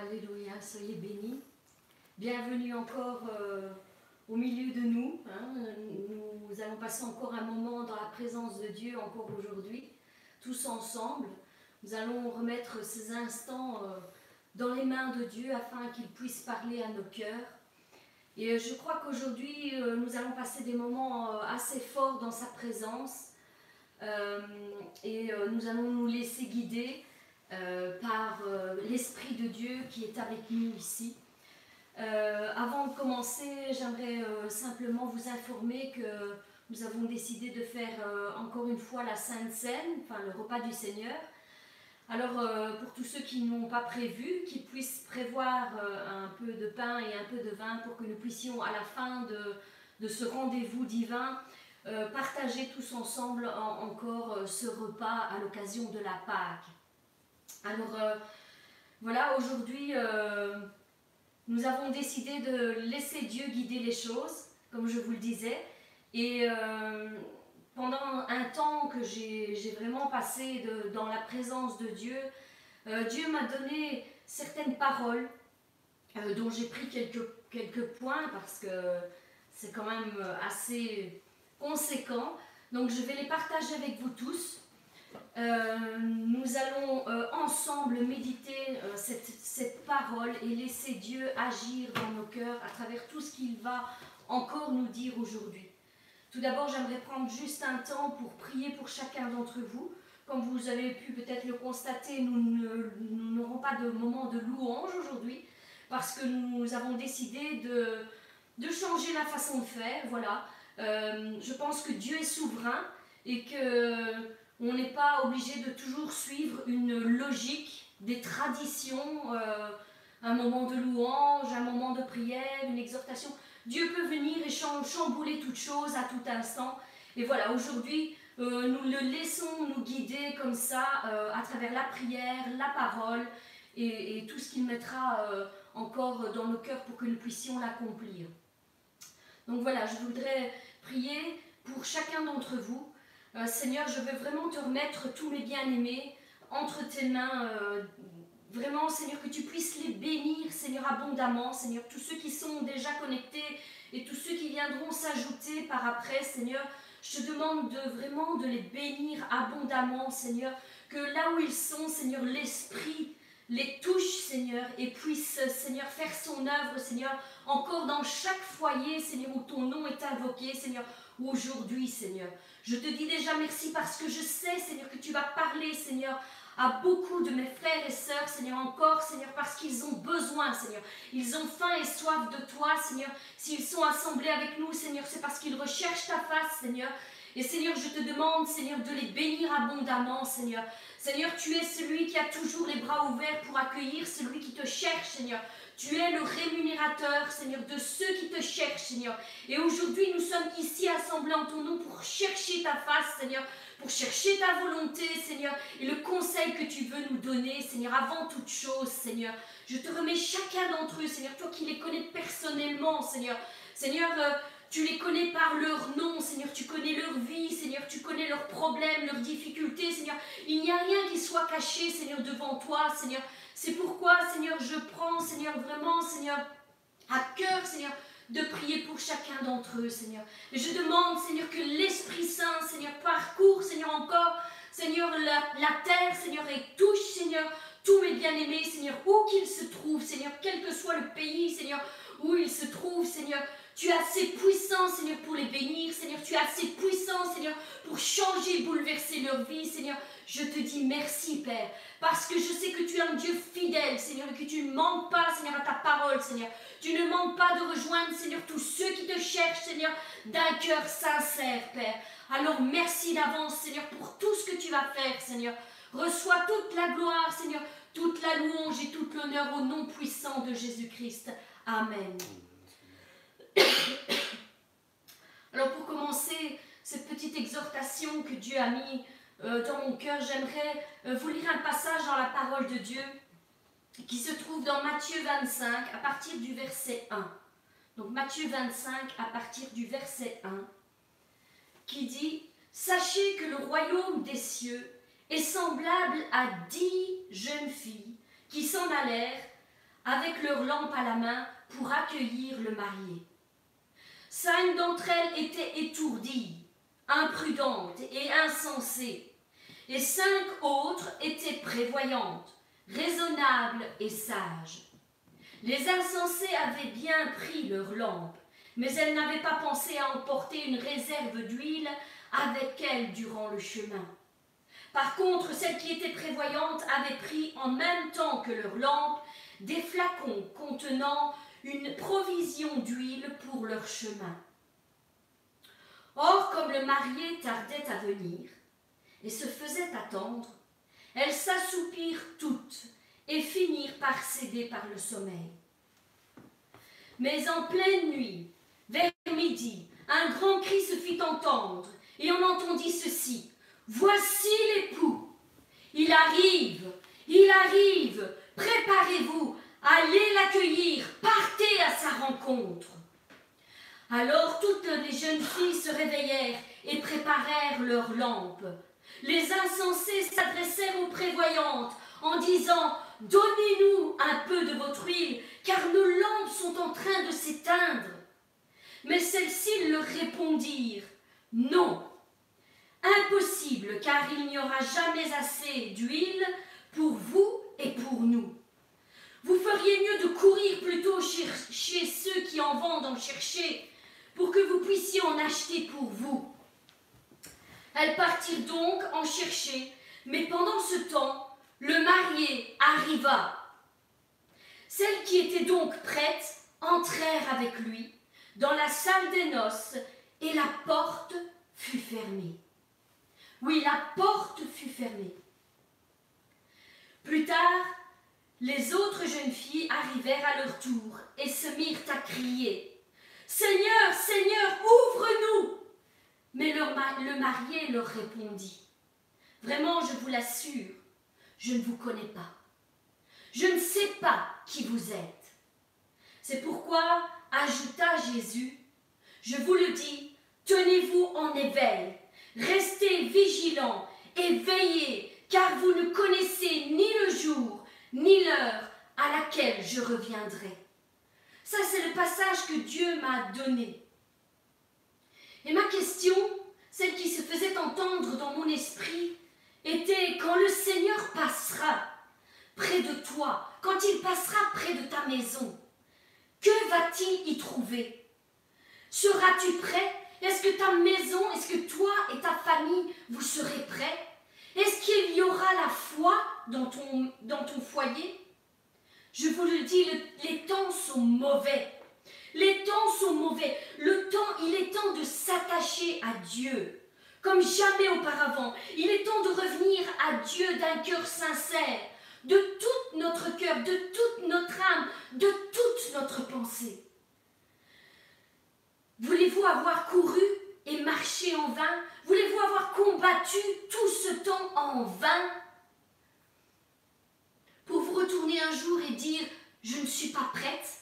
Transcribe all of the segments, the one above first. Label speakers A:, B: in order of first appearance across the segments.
A: Alléluia, soyez bénis. Bienvenue encore euh, au milieu de nous. hein. Nous allons passer encore un moment dans la présence de Dieu, encore aujourd'hui, tous ensemble. Nous allons remettre ces instants euh, dans les mains de Dieu afin qu'il puisse parler à nos cœurs. Et euh, je crois qu'aujourd'hui, nous allons passer des moments assez forts dans sa présence. Et nous allons nous laisser guider par euh, l'Esprit de Dieu qui est avec nous ici. Euh, avant de commencer, j'aimerais euh, simplement vous informer que nous avons décidé de faire euh, encore une fois la Sainte Seine, enfin le repas du Seigneur. Alors euh, pour tous ceux qui n'ont pas prévu, qu'ils puissent prévoir euh, un peu de pain et un peu de vin pour que nous puissions à la fin de, ce rendez-vous divin euh, partager tous ensemble en- encore euh, ce repas à l'occasion de la Pâque. Alors euh, voilà, aujourd'hui, euh, nous avons décidé de laisser Dieu guider les choses, comme je vous le disais. Et euh, pendant un temps que j'ai vraiment passé dans la présence de Dieu, Dieu m'a donné certaines paroles dont j'ai pris quelques, points parce que c'est quand même assez conséquent. Donc je vais les partager avec vous tous. Euh, nous allons euh, ensemble méditer euh, cette, cette parole et laisser Dieu agir dans nos cœurs à travers tout ce qu'il va encore nous dire aujourd'hui. Tout d'abord, j'aimerais prendre juste un temps pour prier pour chacun d'entre vous. Comme vous avez pu peut-être le constater, nous n'aurons pas de moment de louange aujourd'hui parce que nous avons décidé de, de changer la façon de faire. Voilà. Je pense que Dieu est souverain et que on n'est pas obligé de toujours suivre une logique, des traditions, euh, un moment de louange, un moment de prière, une exhortation. Dieu peut venir et cham- chambouler toute chose à tout instant. Et voilà, aujourd'hui, euh, nous le laissons nous guider comme ça euh, à travers la prière, la parole et, et tout ce qu'il mettra encore dans nos cœurs pour que nous puissions l'accomplir. Donc voilà, je voudrais prier pour chacun d'entre vous. Euh, Seigneur, je veux vraiment te remettre tous mes bien-aimés entre tes mains. euh, vraiment, Seigneur, que tu puisses les bénir, Seigneur, abondamment. Seigneur, tous ceux qui sont déjà connectés et tous ceux qui viendront s'ajouter par après, Seigneur, je te demande de vraiment de les bénir abondamment, Seigneur. Que là où ils sont, Seigneur, l'Esprit les touche, Seigneur, et puisse, Seigneur, faire son œuvre, Seigneur, encore dans chaque foyer, Seigneur, où ton nom est invoqué, Seigneur, ou aujourd'hui, Seigneur. Je te dis déjà merci parce que je sais, Seigneur, que tu vas parler, Seigneur, à beaucoup de mes frères et sœurs, Seigneur, encore, Seigneur, parce qu'ils ont besoin, Seigneur. Ils ont faim et soif de toi, Seigneur. S'ils sont assemblés avec nous, Seigneur, c'est parce qu'ils recherchent ta face, Seigneur. Et Seigneur, je te demande, Seigneur, de les bénir abondamment, Seigneur. Seigneur, tu es celui qui a toujours les bras ouverts pour accueillir celui qui te cherche, Seigneur. Tu es le rémunérateur, Seigneur, de ceux qui te cherchent, Seigneur. Et aujourd'hui, nous sommes ici assemblés en ton nom pour chercher ta face, Seigneur, pour chercher ta volonté, Seigneur, et le conseil que tu veux nous donner, Seigneur, avant toute chose, Seigneur. Je te remets chacun d'entre eux, Seigneur, toi qui les connais personnellement, Seigneur. Seigneur, euh, tu les connais par leur nom, Seigneur, tu connais leur vie, Seigneur, tu connais leurs problèmes, leurs difficultés, Seigneur. Il n'y a rien qui soit caché, Seigneur, devant toi, Seigneur. C'est pourquoi, Seigneur, je prends, Seigneur, vraiment, Seigneur, à cœur, Seigneur, de prier pour chacun d'entre eux, Seigneur. Et je demande, Seigneur, que l'Esprit Saint, Seigneur, parcourt, Seigneur, encore, Seigneur, la, la terre, Seigneur, et touche, Seigneur, tous mes bien-aimés, Seigneur, où qu'ils se trouvent, Seigneur, quel que soit le pays, Seigneur, où ils se trouvent, Seigneur. Tu es assez puissant, Seigneur, pour les bénir, Seigneur. Tu es assez puissant, Seigneur, pour changer, bouleverser leur vie, Seigneur. Je te dis merci, Père, parce que je sais que tu es un Dieu fidèle, Seigneur, et que tu ne manques pas, Seigneur, à ta parole, Seigneur. Tu ne manques pas de rejoindre, Seigneur, tous ceux qui te cherchent, Seigneur, d'un cœur sincère, Père. Alors merci d'avance, Seigneur, pour tout ce que tu vas faire, Seigneur. Reçois toute la gloire, Seigneur, toute la louange et tout l'honneur au nom puissant de Jésus-Christ. Amen. Alors pour commencer cette petite exhortation que Dieu a mis euh, dans mon cœur, j'aimerais euh, vous lire un passage dans la parole de Dieu qui se trouve dans Matthieu 25 à partir du verset 1. Donc Matthieu 25 à partir du verset 1 qui dit Sachez que le royaume des cieux est semblable à dix jeunes filles qui s'en allèrent avec leur lampe à la main pour accueillir le marié. Cinq d'entre elles étaient étourdies, imprudentes et insensées, et cinq autres étaient prévoyantes, raisonnables et sages. Les insensées avaient bien pris leur lampe, mais elles n'avaient pas pensé à emporter une réserve d'huile avec elles durant le chemin. Par contre, celles qui étaient prévoyantes avaient pris en même temps que leur lampe des flacons contenant une provision d'huile pour leur chemin. Or, comme le marié tardait à venir et se faisait attendre, elles s'assoupirent toutes et finirent par céder par le sommeil. Mais en pleine nuit, vers midi, un grand cri se fit entendre, et on entendit ceci. Voici l'époux. Il arrive, il arrive, préparez-vous, allez l'accueillir, partez à sa rencontre. Alors toutes les jeunes filles se réveillèrent et préparèrent leurs lampes. Les insensés s'adressèrent aux prévoyantes en disant Donnez-nous un peu de votre huile, car nos lampes sont en train de s'éteindre. Mais celles-ci leur répondirent Non, impossible, car il n'y aura jamais assez d'huile pour vous et pour nous. Vous feriez mieux de courir plutôt chez ceux qui en vendent en chercher, pour que vous puissiez en acheter pour vous. Elles partirent donc en chercher, mais pendant ce temps, le marié arriva. Celles qui étaient donc prêtes entrèrent avec lui dans la salle des noces et la porte fut fermée. Oui, la porte fut fermée. Plus tard, les autres jeunes filles arrivèrent à leur tour et se mirent à crier Seigneur, Seigneur, ouvre-nous Mais le marié leur répondit Vraiment, je vous l'assure, je ne vous connais pas. Je ne sais pas qui vous êtes. C'est pourquoi, ajouta Jésus, je vous le dis, tenez-vous en éveil, restez vigilants et veillez, car vous ne connaissez ni le jour ni l'heure à laquelle je reviendrai. Ça, c'est le passage que Dieu m'a donné. Et ma question, celle qui se faisait entendre dans mon esprit, était quand le Seigneur passera près de toi, quand il passera près de ta maison, que va-t-il y trouver? Seras-tu prêt? Est-ce que ta maison, est-ce que toi et ta famille, vous serez prêts? Est-ce qu'il y aura la foi dans ton, foyer? Je vous le dis, les temps sont mauvais. Les temps sont mauvais. Le temps, il est temps de s'attacher à Dieu comme jamais auparavant. Il est temps de revenir à Dieu d'un cœur sincère, de tout notre cœur, de toute notre âme, de toute notre pensée. Voulez-vous avoir couru et marché en vain? Voulez-vous avoir combattu tout ce temps en vain Pour vous retourner un jour et dire je ne suis pas prête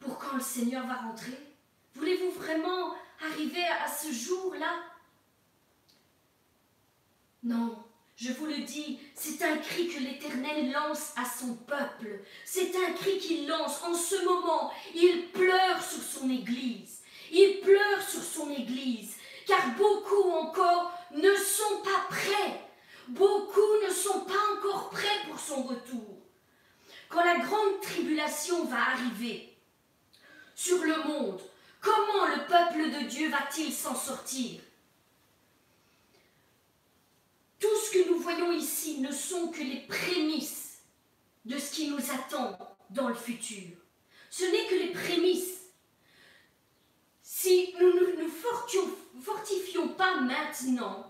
A: pour quand le Seigneur va rentrer? Voulez-vous vraiment arriver à ce jour-là? Non, je vous le dis, c'est un cri que l'Éternel lance à son peuple. C'est un cri qu'il lance en ce moment. Il pleure sur son Église. Il pleure sur son Église, car beaucoup encore ne sont pas prêts. Beaucoup ne sont pas encore prêts pour son retour. Quand la grande tribulation va arriver sur le monde, comment le peuple de Dieu va-t-il s'en sortir? Tout ce que nous voyons ici ne sont que les prémices de ce qui nous attend dans le futur. Ce n'est que les prémices. Si nous ne nous fortifions pas maintenant,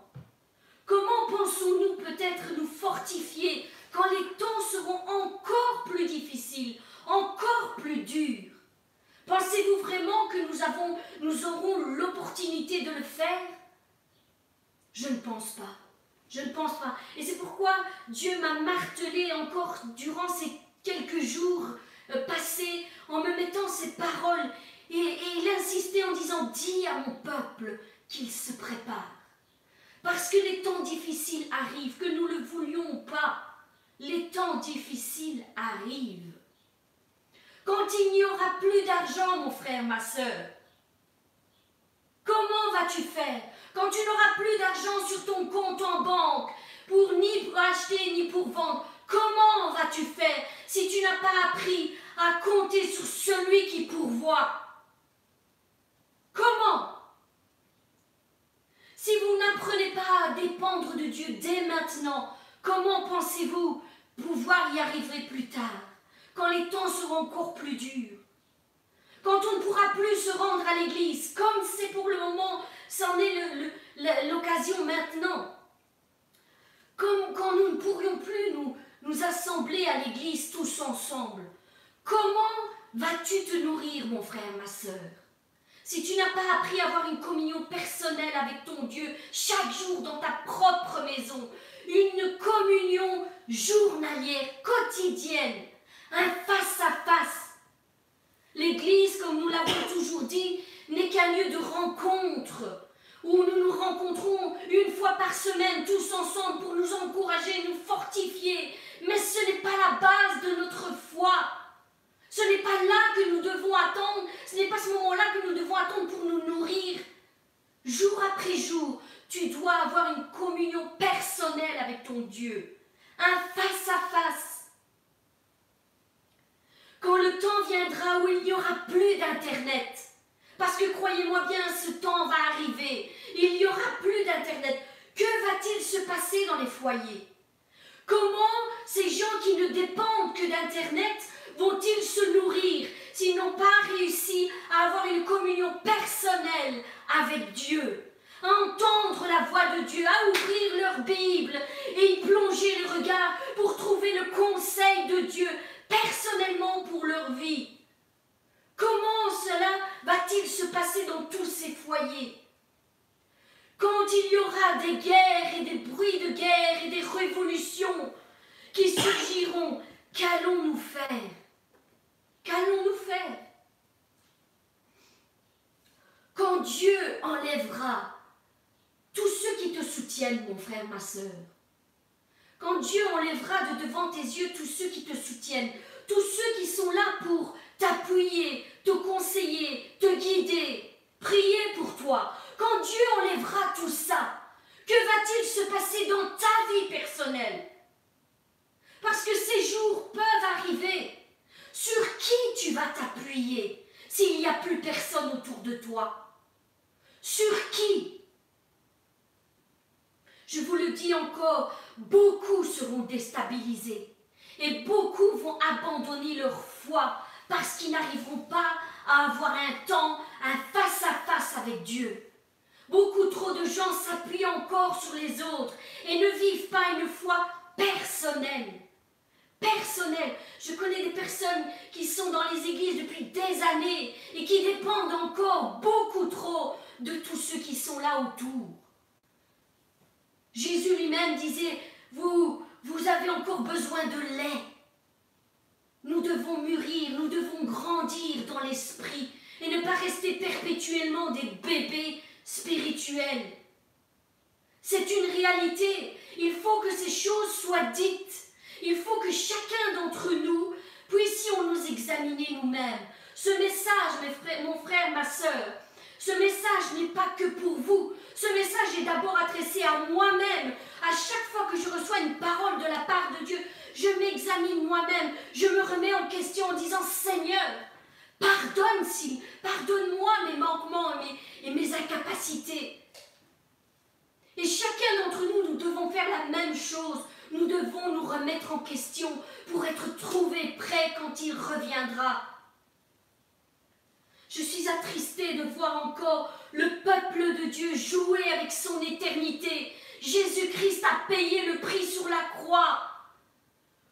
A: comment pensons-nous peut-être nous fortifier quand les temps seront encore plus difficiles, encore plus durs? Pensez-vous vraiment que nous, nous aurons l'opportunité de le faire? Je ne pense pas. Je ne pense pas. Et c'est pourquoi Dieu m'a martelé encore durant ces quelques jours euh, passés en me mettant ces paroles. Et, il insistait en disant, dis à mon peuple qu'il se prépare. Parce que les temps difficiles arrivent, que nous ne le voulions pas. Les temps difficiles arrivent. il n'y aura plus d'argent, mon frère, ma sœur, comment vas-tu faire Quand tu n'auras plus d'argent sur ton compte en banque, pour ni pour acheter ni pour vendre, comment vas-tu faire si tu n'as pas appris à compter sur celui qui pourvoit? Comment? Si vous n'apprenez pas à dépendre de Dieu dès maintenant, comment pensez-vous pouvoir y arriver plus tard, quand les temps seront encore plus durs? Quand on ne pourra plus se rendre à l'église, comme c'est pour le moment, c'en est l'occasion maintenant. Comme quand nous ne pourrions plus nous, assembler à l'église tous ensemble. Comment vas-tu te nourrir, mon frère, ma sœur? Si tu n'as pas appris à avoir une communion personnelle avec ton Dieu chaque jour dans ta propre maison, une communion journalière, quotidienne, un face-à-face. L'Église, comme nous l'avons toujours dit, n'est qu'un lieu de rencontre où nous nous rencontrons une fois par semaine tous ensemble pour nous encourager, nous fortifier. Mais ce n'est pas la base de notre foi. Ce n'est pas là que nous devons attendre, ce n'est pas ce moment-là que nous devons attendre pour nous nourrir. Jour après jour, tu dois avoir une communion personnelle avec ton Dieu, un face-à-face. Quand le temps viendra où il n'y aura plus d'Internet, parce que croyez-moi bien, ce temps va arriver, il n'y aura plus d'Internet, que va-t-il se passer dans les foyers? Comment ces gens qui ne dépendent que d'Internet vont-ils se nourrir s'ils n'ont pas réussi à avoir une communion personnelle avec Dieu? À entendre la voix de Dieu, à ouvrir leur Bible et y plonger le regard pour trouver le conseil de Dieu personnellement pour leur vie. Comment cela va-t-il se passer dans tous ces foyers? Quand il y aura des guerres et des bruits de guerre et des révolutions qui surgiront, qu'allons-nous faire? Qu'allons-nous faire? Quand Dieu enlèvera tous ceux qui te soutiennent, mon frère, ma sœur, quand Dieu enlèvera de devant tes yeux tous ceux qui te soutiennent, tous ceux qui sont là pour t'appuyer, te conseiller, te guider, prier pour toi, quand Dieu enlèvera tout ça, que va-t-il se passer dans ta vie personnelle? Parce que ces jours peuvent arriver. Sur qui tu vas t'appuyer s'il n'y a plus personne autour de toi? Sur qui? Je vous le dis encore, beaucoup seront déstabilisés et beaucoup vont abandonner leur foi parce qu'ils n'arriveront pas à avoir un temps, un face-à-face -face avec Dieu. Beaucoup trop de gens s'appuient encore sur les autres et ne vivent pas une foi personnelle personnel. Je connais des personnes qui sont dans les églises depuis des années et qui dépendent encore beaucoup trop de tous ceux qui sont là autour. Jésus lui-même disait, vous, vous avez encore besoin de lait. Nous devons mûrir, nous devons grandir dans l'esprit et ne pas rester perpétuellement des bébés spirituels. C'est une réalité. Il faut que ces choses soient dites. Il faut que chacun d'entre nous puissions nous examiner nous-mêmes. Ce message, mon frère, ma sœur, ce message n'est pas que pour vous. Ce message est d'abord adressé à moi-même. À chaque fois que je reçois une parole de la part de Dieu, je m'examine moi-même. Je me remets en question en disant Seigneur, pardonne-moi mes manquements et mes incapacités. Et chacun d'entre nous, nous devons faire la même chose. Nous devons nous remettre en question pour être trouvés prêts quand il reviendra. Je suis attristée de voir encore le peuple de Dieu jouer avec son éternité. Jésus-Christ a payé le prix sur la croix.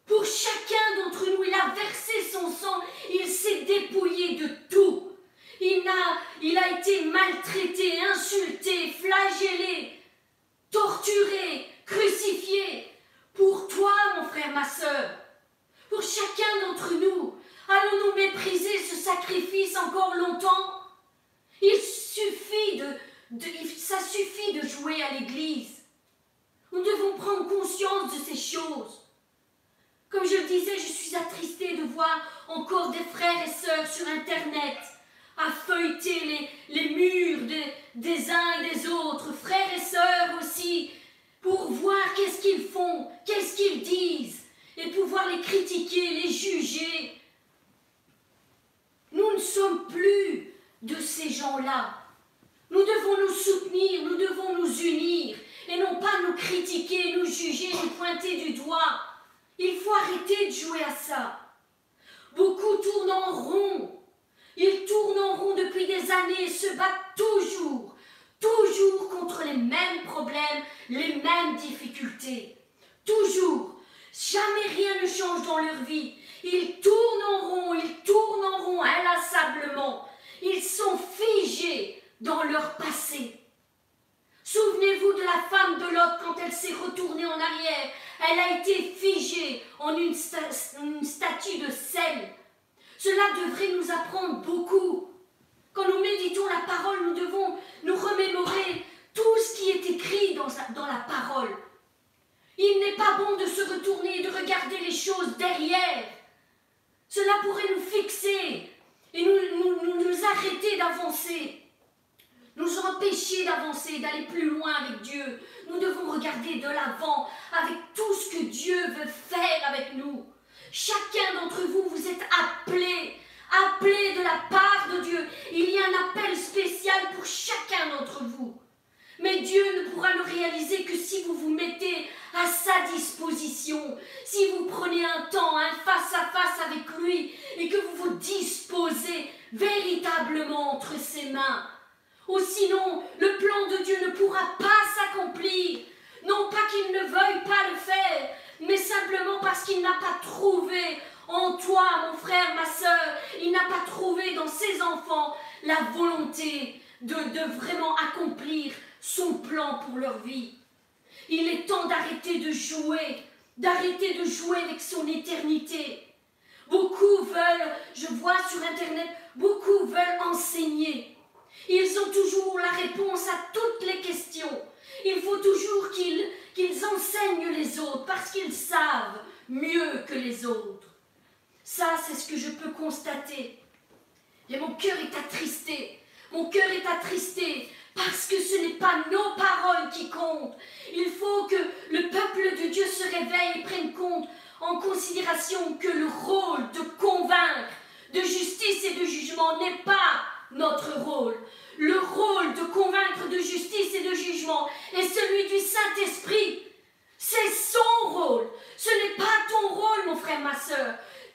A: Pour chacun d'entre nous, il a versé son sang, il s'est dépouillé de tout. Il a, il a été maltraité, insulté, flagellé, torturé, crucifié. Pour toi, mon frère, ma sœur, pour chacun d'entre nous, allons-nous mépriser ce sacrifice encore longtemps Il suffit de, ça suffit de jouer à l'église. Nous devons prendre conscience de ces choses. Comme je le disais, je suis attristée de voir encore des frères et sœurs sur Internet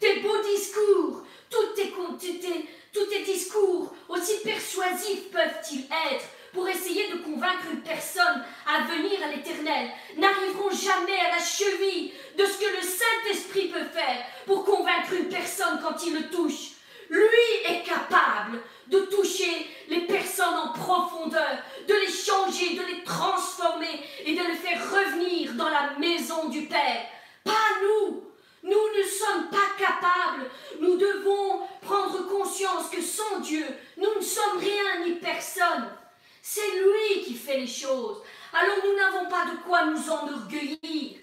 A: Tes beaux discours, tous tes, tous tes discours, aussi persuasifs peuvent-ils être, pour essayer de convaincre une personne à venir à l'éternel n'arriveront jamais à la cheville de ce que le Saint-Esprit peut faire pour convaincre une personne quand il le touche. Lui est capable de toucher les personnes en profondeur, de les changer, de les transformer et de les faire revenir dans la maison du Père. Pas nous. Nous ne sommes pas capables. Nous devons prendre conscience que sans Dieu, nous ne sommes rien ni personne. C'est lui qui fait les choses. Alors nous n'avons pas de quoi nous enorgueillir.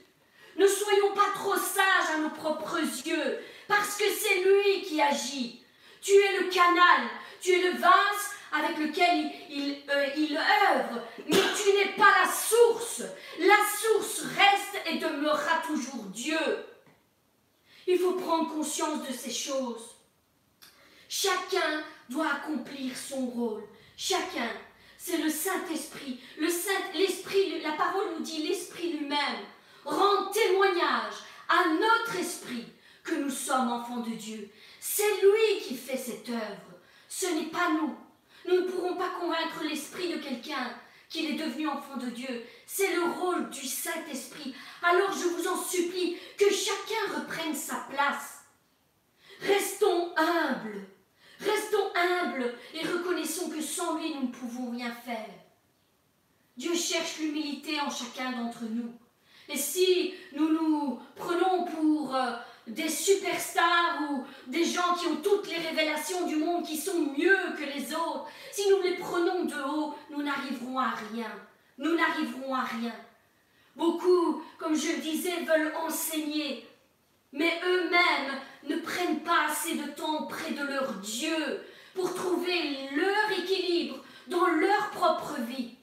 A: Ne soyons pas trop sages à nos propres yeux, parce que c'est lui qui agit. Tu es le canal, tu es le vase avec lequel il, euh, œuvre, mais tu n'es pas la source. La source reste et demeurera toujours Dieu. Il faut prendre conscience de ces choses. Chacun doit accomplir son rôle. Chacun c'est le Saint-Esprit. Le Saint, l'Esprit, la parole nous dit l'Esprit lui-même rend témoignage à notre esprit que nous sommes enfants de Dieu. C'est lui qui fait cette œuvre. Ce n'est pas nous. Nous ne pourrons pas convaincre l'esprit de quelqu'un qu'il est devenu enfant de Dieu. C'est le rôle du Saint-Esprit. Alors je vous en supplie que chacun reprenne sa place. Restons humbles Restons humbles et reconnaissons que sans lui, nous ne pouvons rien faire. Dieu cherche l'humilité en chacun d'entre nous. Et si nous nous prenons pour euh, des superstars ou des gens qui ont toutes les révélations du monde, qui sont mieux que les autres, si nous les prenons de haut, nous n'arriverons à rien. Nous n'arriverons à rien. Beaucoup, comme je le disais, veulent enseigner, Mais eux-mêmes ne prennent pas assez de temps près de leur Dieu pour trouver leur équilibre dans leur propre vie.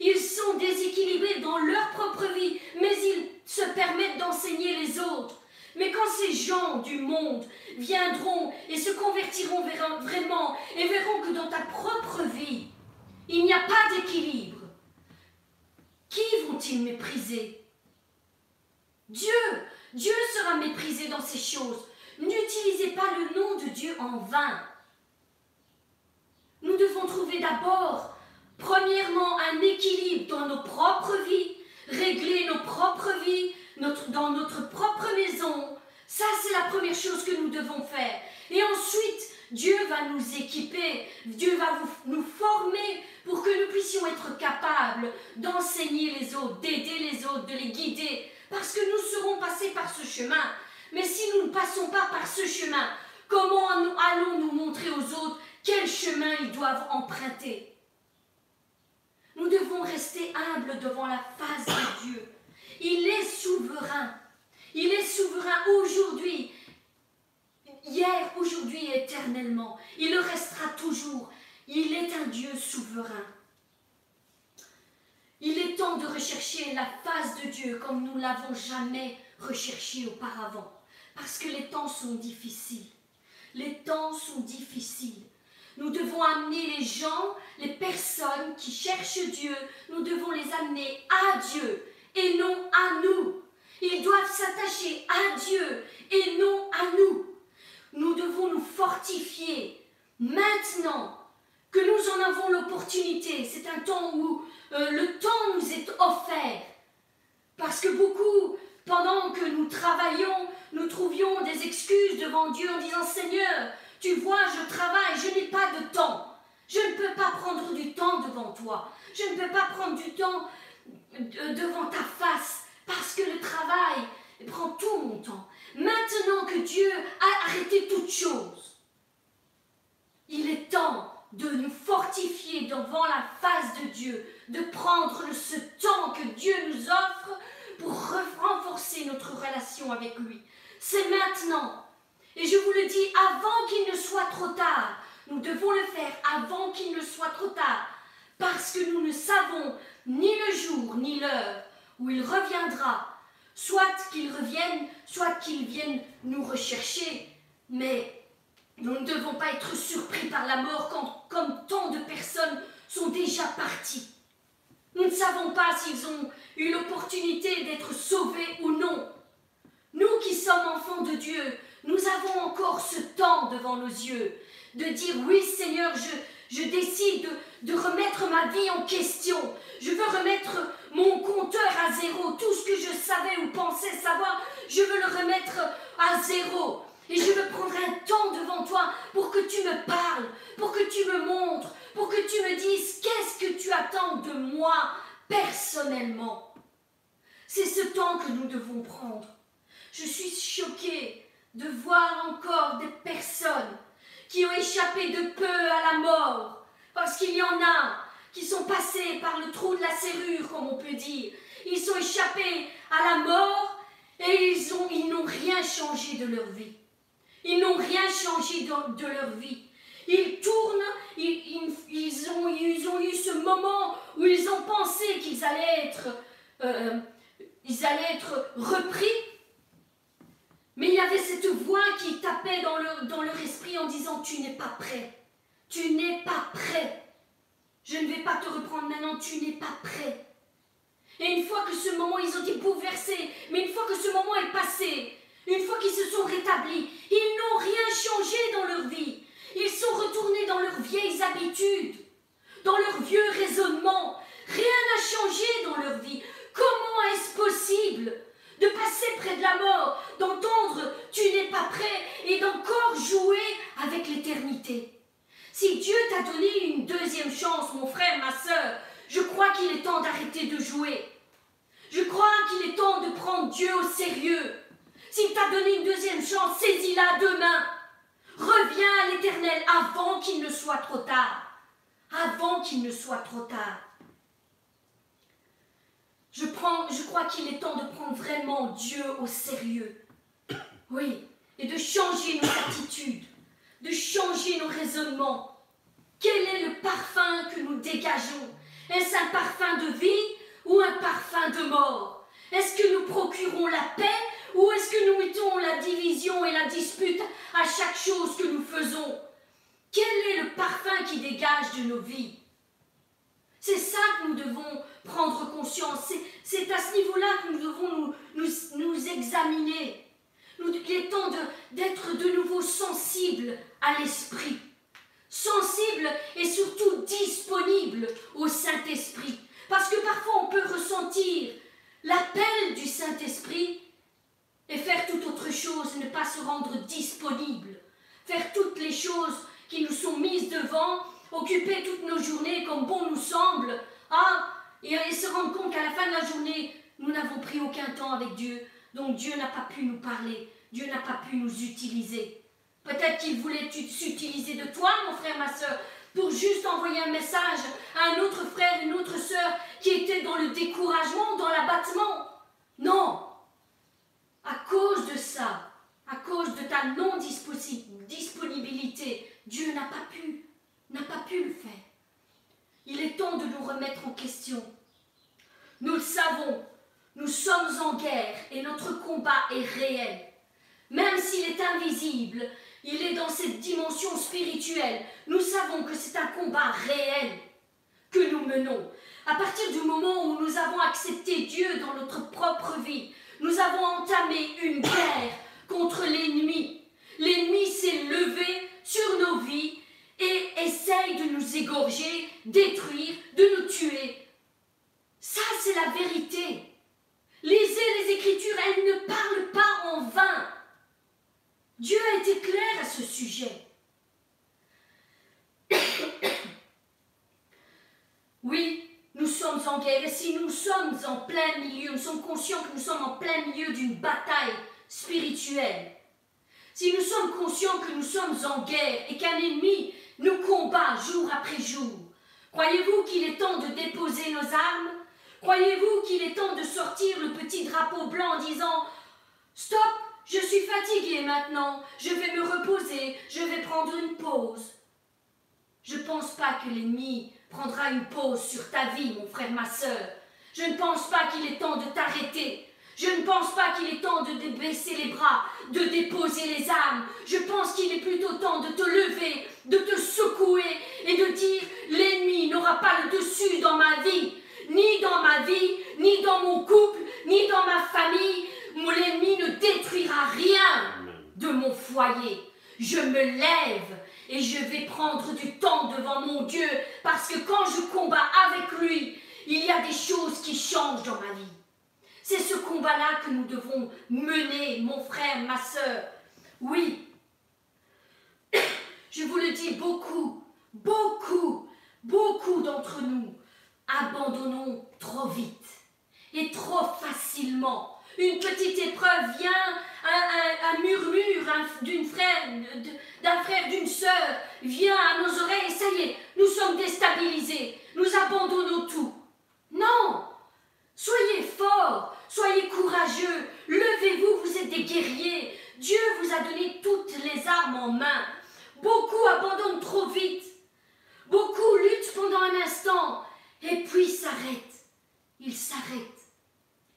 A: Ils sont déséquilibrés dans leur propre vie, mais ils se permettent d'enseigner les autres. Mais quand ces gens du monde viendront et se convertiront vraiment et verront que dans ta propre vie, il n'y a pas d'équilibre, qui vont-ils mépriser? Dieu, Dieu sera méprisé dans ces choses. N'utilisez pas le nom de Dieu en vain. Nous devons trouver d'abord, premièrement, un équilibre dans nos propres vies, régler nos propres vies, dans notre propre maison. Ça, c'est la première chose que nous devons faire. Et ensuite, Dieu va nous équiper, Dieu va nous former pour que nous puissions être capables d'enseigner les autres, d'aider les autres, de les guider, parce que nous serons passés par ce chemin. Mais si nous ne passons pas par ce chemin, comment allons-nous montrer aux autres quel chemin ils doivent emprunter? Nous devons rester humbles devant la face de Dieu. Il est souverain. Il est souverain aujourd'hui, hier, aujourd'hui éternellement. Il le restera toujours. Il est un Dieu souverain. Il est temps de rechercher la face de Dieu comme nous l'avons jamais recherché auparavant. Parce que les temps sont difficiles. Les temps sont difficiles. Nous devons amener les gens, les personnes qui cherchent Dieu, nous devons les amener à Dieu et non à nous. Ils doivent s'attacher à Dieu et non à nous. Nous devons nous fortifier maintenant que nous en avons l'opportunité. C'est un temps où euh, le temps nous est offert. Parce que beaucoup, pendant que nous travaillons, nous trouvions des excuses devant Dieu en disant Seigneur, tu vois, je travaille, je n'ai pas de temps. Je ne peux pas prendre du temps devant toi. Je ne peux pas prendre du temps devant ta face parce que le travail prend tout mon temps. Maintenant que Dieu a arrêté toutes choses, il est temps de nous fortifier devant la face de Dieu, de prendre ce temps que Dieu nous offre pour renforcer notre relation avec lui. C'est maintenant. Et je vous le dis avant qu'il ne soit trop tard. Nous devons le faire avant qu'il ne soit trop tard. Parce que nous ne savons ni le jour ni l'heure où il reviendra. Soit qu'il revienne, soit qu'il vienne nous rechercher. Mais nous ne devons pas être surpris par la mort quand, comme tant de personnes sont déjà parties. Nous ne savons pas s'ils ont eu l'opportunité d'être sauvés ou non. Nous qui sommes enfants de Dieu, nous avons encore ce temps devant nos yeux de dire oui Seigneur, je, je décide de, remettre ma vie en question. Je veux remettre mon compteur à zéro. Tout ce que je savais ou pensais savoir, je veux le remettre à zéro. Et je veux prendre un temps devant toi pour que tu me parles, pour que tu me montres, pour que tu me dises qu'est-ce que tu attends de moi personnellement. C'est ce temps que nous devons prendre. Je suis choquée de voir encore des personnes qui ont échappé de peu à la mort, parce qu'il y en a qui sont passés par le trou de la serrure, comme on peut dire. Ils sont échappés à la mort et ils, ils n'ont rien changé de leur vie. Ils n'ont rien changé de, leur vie. Ils tournent, ils, ont, ils, ont, eu ce moment où ils ont pensé qu'ils allaient euh, ils allaient être repris. Mais il y avait cette voix qui tapait dans leur, esprit en disant Tu n'es pas prêt. Tu n'es pas prêt. Je ne vais pas te reprendre maintenant, tu n'es pas prêt. Et une fois que ce moment, ils ont été bouleversés, mais une fois que ce moment est passé, une fois qu'ils se sont rétablis, ils n'ont rien changé dans leur vie. Ils sont retournés dans leurs vieilles habitudes, dans leurs vieux raisonnements. Rien n'a changé dans leur vie. Comment est-ce possible de passer près de la mort, d'entendre tu n'es pas prêt et d'encore jouer avec l'éternité Si Dieu t'a donné une deuxième chance, mon frère, ma soeur, je crois qu'il est temps d'arrêter de jouer. Je crois qu'il est temps de prendre Dieu au sérieux. S'il t'a donné une deuxième chance, saisis-la demain. Reviens à l'éternel avant qu'il ne soit trop tard. Avant qu'il ne soit trop tard. Je, crois qu'il est temps de prendre vraiment Dieu au sérieux. Oui, et de changer nos attitudes, de changer nos raisonnements. Quel est le parfum que nous dégageons? Est-ce un parfum de vie ou un parfum de mort? Est-ce que nous procurons la paix ou est-ce que nous mettons la division et la dispute à chaque chose que nous faisons? Quel est le parfum qui dégage de nos vies? C'est ça que nous devons prendre conscience. C'est à ce niveau-là que nous devons nous, nous, examiner. Il est temps d'être de, de nouveau sensibles à l'Esprit. Sensibles et surtout disponibles au Saint-Esprit. Parce que parfois on peut ressentir l'appel du Saint-Esprit et faire toute autre chose, ne pas se rendre disponible, faire toutes les choses qui nous sont mises devant, occuper toutes nos journées comme bon nous semble, ah, et, se rendre compte qu'à la fin de la journée, nous n'avons pris aucun temps avec Dieu, donc Dieu n'a pas pu nous parler, Dieu n'a pas pu nous utiliser. Peut-être qu'il voulait s'utiliser de toi, mon frère, ma soeur, pour juste envoyer un message à un autre frère, une autre sœur qui était dans le découragement, dans l'abattement. Non, à cause de ça, à cause de ta non-disponibilité, Dieu n'a pas pu, n'a pas pu le faire. Il est temps de nous remettre en question. Nous le savons, nous sommes en guerre et notre combat est réel. Même s'il est invisible, il est dans cette dimension spirituelle. Nous savons que c'est un combat réel que nous menons. À partir du moment où nous avons accepté Dieu dans notre propre vie, nous avons entamé une guerre contre l'ennemi. L'ennemi s'est levé sur nos vies et essaye de nous égorger, détruire, de nous tuer. Ça, c'est la vérité. Lisez les Écritures, elles ne parlent pas en vain. Dieu a été clair à ce sujet. oui, nous sommes en guerre et si nous sommes en plein milieu, nous sommes conscients que nous sommes en plein milieu d'une bataille spirituelle, si nous sommes conscients que nous sommes en guerre et qu'un ennemi nous combat jour après jour, croyez-vous qu'il est temps de déposer nos armes? Croyez-vous qu'il est temps de sortir le petit drapeau blanc en disant Stop, je suis fatigué maintenant, je vais me reposer, je vais prendre une pause Je ne pense pas que l'ennemi prendra une pause sur ta vie, mon frère, ma sœur. Je ne pense pas qu'il est temps de t'arrêter. Je ne pense pas qu'il est temps de baisser les bras, de déposer les armes. Je pense qu'il est plutôt temps de te lever, de te secouer et de dire l'ennemi n'aura pas le dessus dans ma vie, ni dans ma vie, ni dans mon couple, ni dans ma famille. L'ennemi ne détruira rien de mon foyer. Je me lève et je vais prendre du temps devant mon Dieu parce que quand je combats avec lui, il y a des choses qui changent dans ma vie. C'est ce combat-là que nous devons mener, mon frère, ma soeur. Oui, je vous le dis, beaucoup, beaucoup, beaucoup d'entre nous abandonnons trop vite et trop facilement. Une petite épreuve vient, un, murmure d'une frère, frère, d'une sœur vient à nos oreilles et ça y est, nous sommes déstabilisés, nous abandonnons tout. Non, soyez forts, soyez courageux, levez-vous, vous êtes des guerriers. Dieu vous a donné toutes les armes en main. Beaucoup abandonnent trop vite. Beaucoup luttent pendant un instant et puis s'arrêtent. Ils s'arrêtent.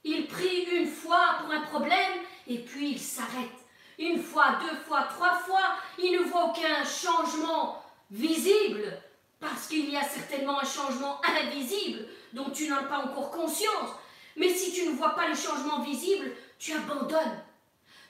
A: Ils prient une fois pour un problème et puis ils s'arrêtent. Une fois, deux fois, trois fois, ils ne voient aucun changement visible parce qu'il y a certainement un changement invisible dont tu n'as pas encore conscience. Mais si tu ne vois pas le changement visible, tu abandonnes.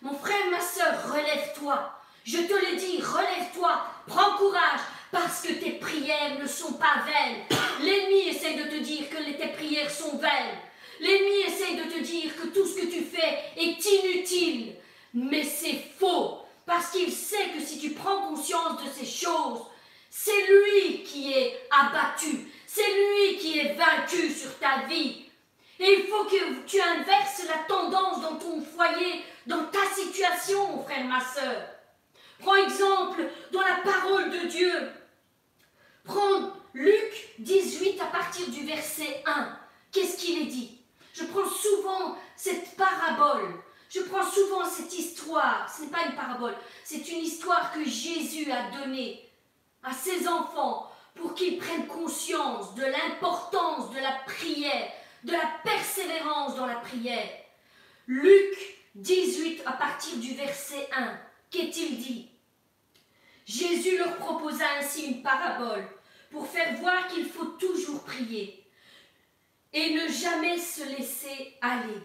A: Mon frère, ma soeur, relève-toi. Je te le dis, relève-toi, prends courage, parce que tes prières ne sont pas vaines. L'ennemi essaie de te dire que tes prières sont vaines. L'ennemi essaie de te dire que tout ce que tu fais est inutile. Mais c'est faux, parce qu'il sait que si tu prends conscience de ces choses, c'est lui qui est abattu, c'est lui qui est vaincu sur ta vie. Et il faut que tu inverses la tendance dans ton foyer, dans ta situation, mon frère, ma soeur. Prends exemple dans la parole de Dieu. Prends Luc 18 à partir du verset 1. Qu'est-ce qu'il est dit? Je prends souvent cette parabole. Je prends souvent cette histoire, ce n'est pas une parabole, c'est une histoire que Jésus a donnée à ses enfants pour qu'ils prennent conscience de l'importance de la prière, de la persévérance dans la prière. Luc 18 à partir du verset 1, qu'est-il dit? Jésus leur proposa ainsi une parabole pour faire voir qu'il faut toujours prier et ne jamais se laisser aller.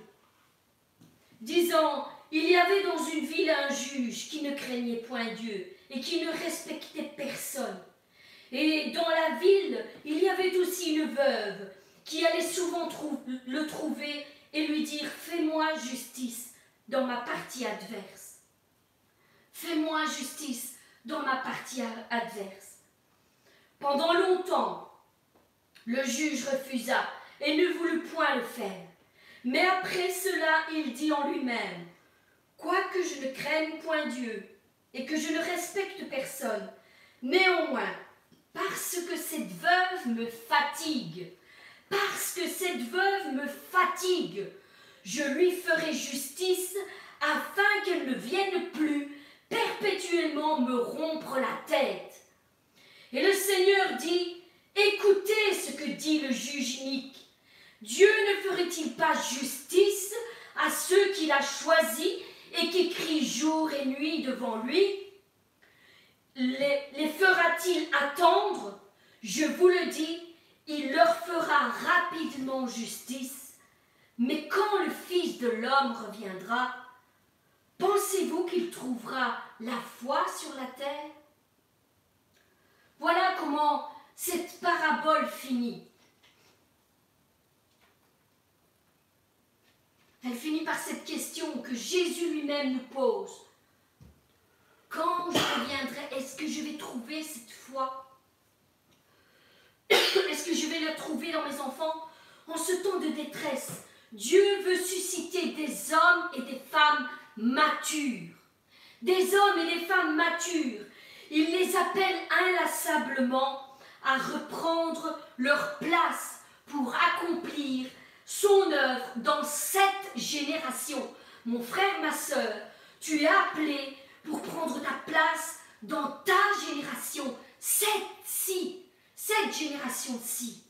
A: Disant, il y avait dans une ville un juge qui ne craignait point Dieu et qui ne respectait personne. Et dans la ville, il y avait aussi une veuve qui allait souvent le trouver et lui dire Fais-moi justice dans ma partie adverse. Fais-moi justice dans ma partie adverse. Pendant longtemps, le juge refusa et ne voulut point le faire. Mais après cela, il dit en lui-même Quoique je ne craigne point Dieu et que je ne respecte personne, néanmoins, parce que cette veuve me fatigue, parce que cette veuve me fatigue, je lui ferai justice afin qu'elle ne vienne plus perpétuellement me rompre la tête. Et le Seigneur dit, écoutez ce que dit le juge inique. Dieu ne ferait-il pas justice à ceux qu'il a choisis et qui crient jour et nuit devant lui? Les, les fera-t-il attendre? Je vous le dis, il leur fera rapidement justice. Mais quand le Fils de l'homme reviendra, pensez-vous qu'il trouvera la foi sur la terre? Voilà comment cette parabole finit. Elle finit par cette question que Jésus lui-même nous pose. Quand je reviendrai, est-ce que je vais trouver cette foi? Est-ce que je vais la trouver dans mes enfants? En ce temps de détresse, Dieu veut susciter des hommes et des femmes matures. Des hommes et des femmes matures. Il les appelle inlassablement à reprendre leur place pour accomplir son œuvre dans cette génération. Mon frère, ma sœur, tu es appelé pour prendre ta place dans ta génération, cette-ci, cette génération-ci.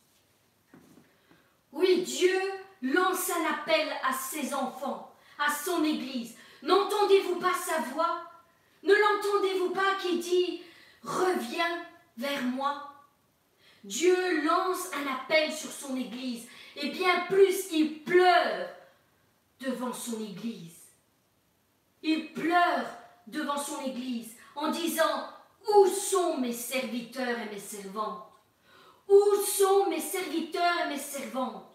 A: Oui, Dieu lance un appel à ses enfants, à son Église. N'entendez-vous pas sa voix? Ne l'entendez-vous pas qui dit Reviens vers moi Dieu lance un appel sur son Église et bien plus il pleure devant son Église. Il pleure devant son Église en disant Où sont mes serviteurs et mes servantes? Où sont mes serviteurs et mes servantes?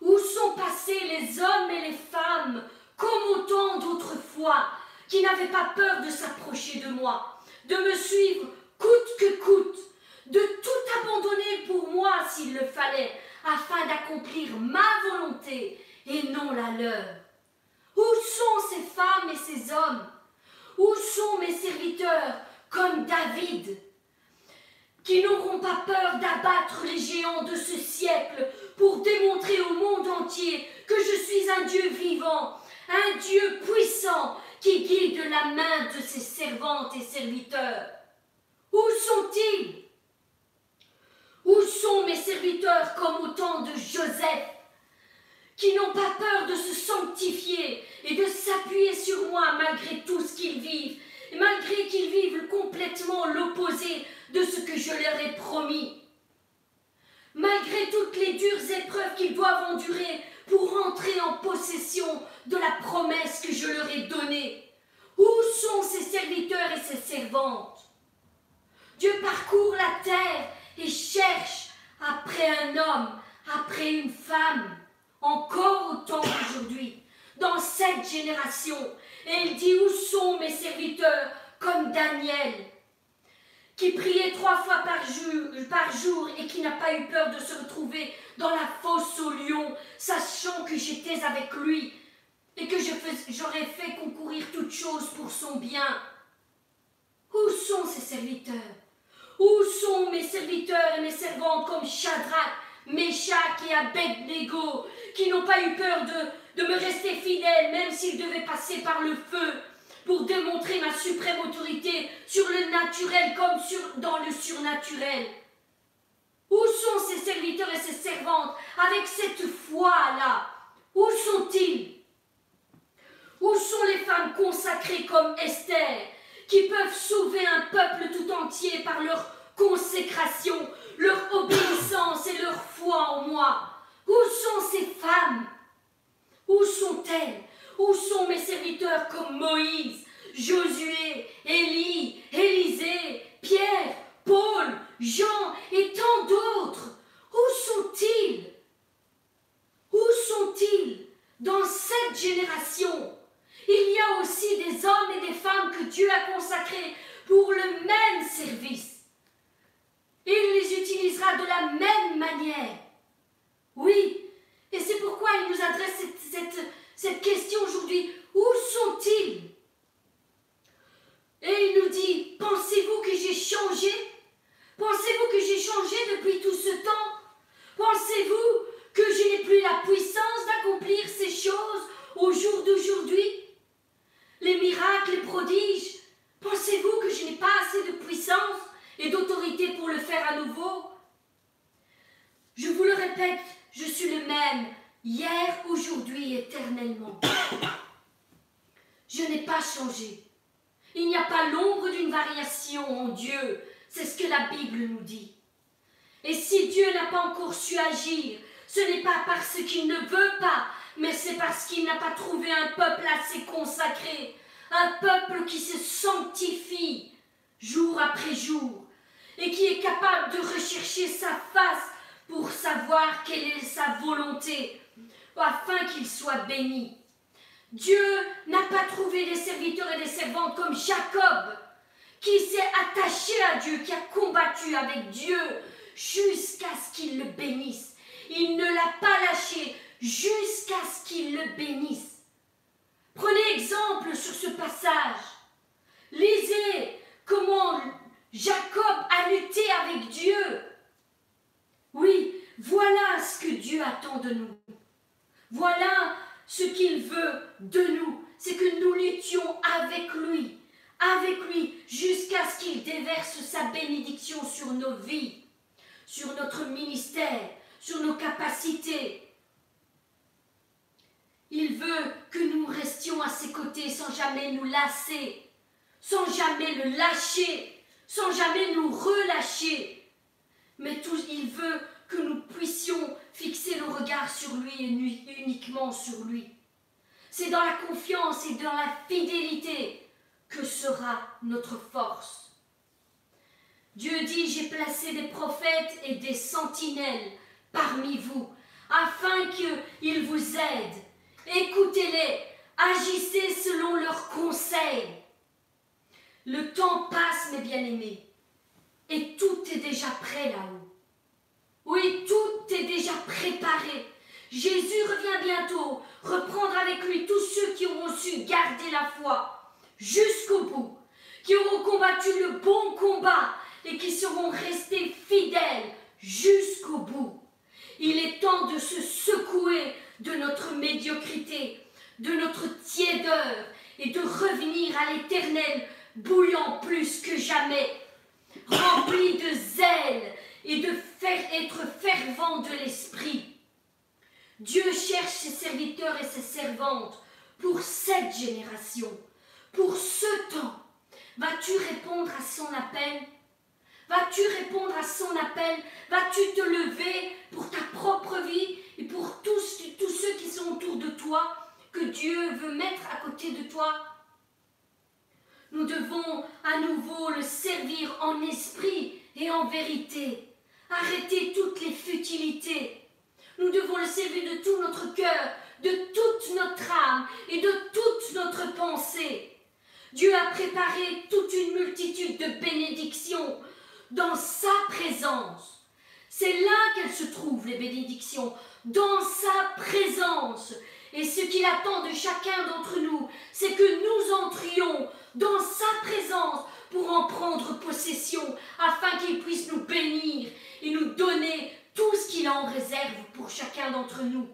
A: Où sont passés les hommes et les femmes comme autant d'autrefois qui n'avaient pas peur de s'approcher de moi, de me suivre coûte que coûte, de tout abandonner pour moi s'il le fallait, afin d'accomplir ma volonté et non la leur. Où sont ces femmes et ces hommes? Où sont mes serviteurs comme David qui n'auront pas peur d'abattre les géants de ce siècle pour démontrer au monde entier que je suis un Dieu vivant, un Dieu puissant qui guide la main de ses servantes et serviteurs. Où sont-ils? Où sont mes serviteurs comme au temps de Joseph, qui n'ont pas peur de se sanctifier et de s'appuyer sur moi malgré tout ce qu'ils vivent, malgré qu'ils vivent complètement l'opposé de ce que je leur ai promis? Malgré toutes les dures épreuves qu'ils doivent endurer pour entrer en possession de la promesse que je leur ai donnée, où sont ces serviteurs et ces servantes? Dieu parcourt la terre et cherche après un homme, après une femme, encore autant aujourd'hui, dans cette génération. Et il dit, où sont mes serviteurs? Comme Daniel, qui priait trois fois par jour, par jour et qui n'a pas eu peur de se retrouver dans la fosse au lion, sachant que j'étais avec lui et que j'aurais fait concourir toutes choses pour son bien. Où sont ces serviteurs? Où sont mes serviteurs et mes servantes comme Shadrach, Meshach et Abednego, qui n'ont pas eu peur de de me rester fidèle même s'il devait passer par le feu pour démontrer ma suprême autorité sur le naturel comme sur, dans le surnaturel? Où sont ces serviteurs et ces servantes avec cette foi-là? Où sont-ils? Où sont les femmes consacrées comme Esther qui peuvent sauver un peuple tout entier par leur consécration, leur obéissance et leur foi en moi? Où sont ces femmes? Où sont-elles? Où sont mes serviteurs comme Moïse, Josué, Élie, Élisée, Pierre, Paul, Jean et tant d'autres? Où sont-ils? Où sont-ils dans cette génération? Il y a aussi des hommes et des femmes que Dieu a consacrés pour le même service. Il les utilisera de la même manière. Oui, et c'est pourquoi il nous adresse cette, question aujourd'hui. Où sont-ils? Et il nous dit, pensez-vous que j'ai changé Pensez-vous que j'ai changé depuis tout ce temps Pensez-vous que je n'ai plus la puissance d'accomplir ces choses au jour d'aujourd'hui Les miracles, les prodiges, pensez-vous que je n'ai pas assez de puissance et d'autorité pour le faire à nouveau Je vous le répète, je suis le même, hier, aujourd'hui, Je n'ai pas changé. Il n'y a pas l'ombre d'une variation en Dieu. C'est ce que la Bible nous dit. Et si Dieu n'a pas encore su agir, ce n'est pas parce qu'il ne veut pas, mais c'est parce qu'il n'a pas trouvé un peuple assez consacré, un peuple qui se sanctifie jour après jour et qui est capable de rechercher sa face pour savoir quelle est sa volonté, afin qu'il soit béni. Dieu n'a pas trouvé des serviteurs et des servantes comme Jacob, qui s'est attaché à Dieu, qui a combattu avec Dieu jusqu'à ce qu'il le bénisse. Il ne l'a pas lâché jusqu'à ce qu'il le bénisse. Prenez exemple sur ce passage. Lisez comment Jacob a lutté avec Dieu. Oui, voilà ce que Dieu attend de nous. Voilà ce qu'il veut de nous. C'est que nous luttions avec lui, avec lui, jusqu'à ce qu'il déverse sa bénédiction sur nos vies, sur notre ministère, sur nos capacités. Il veut que nous restions à ses côtés sans jamais nous lasser, sans jamais le lâcher, sans jamais nous relâcher. Mais tout, il veut que nous puissions fixer le regard sur lui et uniquement sur lui. C'est dans la confiance et dans la fidélité que sera notre force. Dieu dit, j'ai placé des prophètes et des sentinelles parmi vous, afin qu'ils vous aident. Écoutez-les, agissez selon leurs conseils. Le temps passe, mes bien-aimés, et tout est déjà prêt là-haut. Oui, tout est déjà préparé. Jésus revient bientôt, reprendre avec lui tous ceux qui auront su garder la foi jusqu'au bout, qui auront combattu le bon combat et qui seront restés fidèles jusqu'au bout. Il est temps de se secouer de notre médiocrité, de notre tiédeur et de revenir à l'éternel bouillant plus que jamais, rempli de zèle et de faire être fervent de l'esprit. Dieu cherche ses serviteurs et ses servantes pour cette génération, pour ce temps. Vas-tu répondre à son appel? Vas-tu répondre à son appel? Vas-tu te lever pour ta propre vie et pour tous, tous ceux qui sont autour de toi, que Dieu veut mettre à côté de toi? Nous devons à nouveau le servir en esprit et en vérité. Arrêter toutes les futilités. Nous devons le servir de tout notre cœur, de toute notre âme et de toute notre pensée. Dieu a préparé toute une multitude de bénédictions dans sa présence. C'est là qu'elles se trouvent, les bénédictions, dans sa présence. Et ce qu'il attend de chacun d'entre nous, c'est que nous entrions dans sa présence pour en prendre possession, afin qu'il puisse nous bénir et nous donner tout ce qu'il a en réserve pour chacun d'entre nous.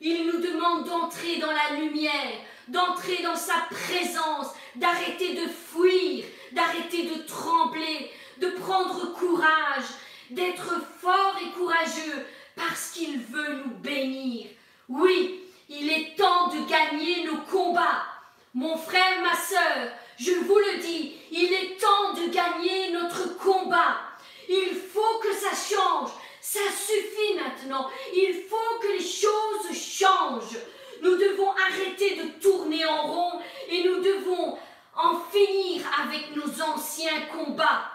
A: Il nous demande d'entrer dans la lumière, d'entrer dans sa présence, d'arrêter de fuir, d'arrêter de trembler, de prendre courage, d'être fort et courageux parce qu'il veut nous bénir. Oui, il est temps de gagner nos combats. Mon frère, ma sœur, je vous le dis, il est temps de gagner notre combat. Il faut que ça change. Ça suffit maintenant. Il faut que les choses changent. Nous devons arrêter de tourner en rond et nous devons en finir avec nos anciens combats.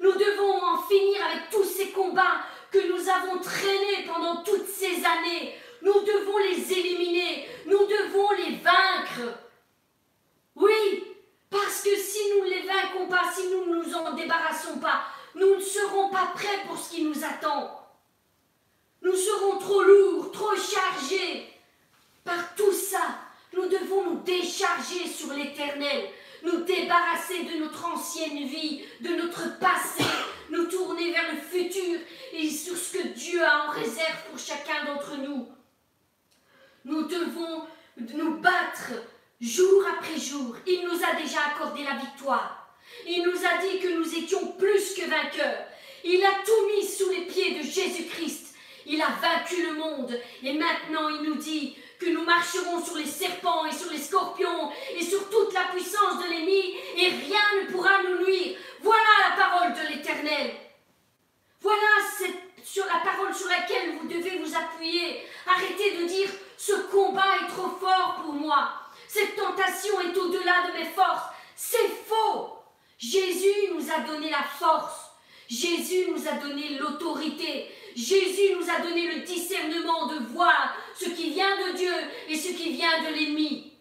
A: Nous devons en finir avec tous ces combats que nous avons traînés pendant toutes ces années. Nous devons les éliminer. Nous devons les vaincre. Oui, parce que si nous ne les vainquons pas, si nous ne nous en débarrassons pas, nous ne serons pas prêts pour ce qui nous attend. Nous serons trop lourds, trop chargés. Par tout ça, nous devons nous décharger sur l'éternel, nous débarrasser de notre ancienne vie, de notre passé, nous tourner vers le futur et sur ce que Dieu a en réserve pour chacun d'entre nous. Nous devons nous battre jour après jour. Il nous a déjà accordé la victoire. Il nous a dit que nous étions plus que vainqueurs. Il a tout mis sous les pieds de Jésus-Christ. Il a vaincu le monde. Et maintenant, il nous dit que nous marcherons sur les serpents et sur les scorpions et sur toute la puissance de l'ennemi et rien ne pourra nous nuire. Voilà la parole de l'Éternel. Voilà sur la parole sur laquelle vous devez vous appuyer. Arrêtez de dire ce combat est trop fort pour moi. Cette tentation est au-delà de mes forces. C'est faux. Jésus nous a donné la force. Jésus nous a donné l'autorité. Jésus nous a donné le discernement de voir ce qui vient de Dieu et ce qui vient de l'ennemi.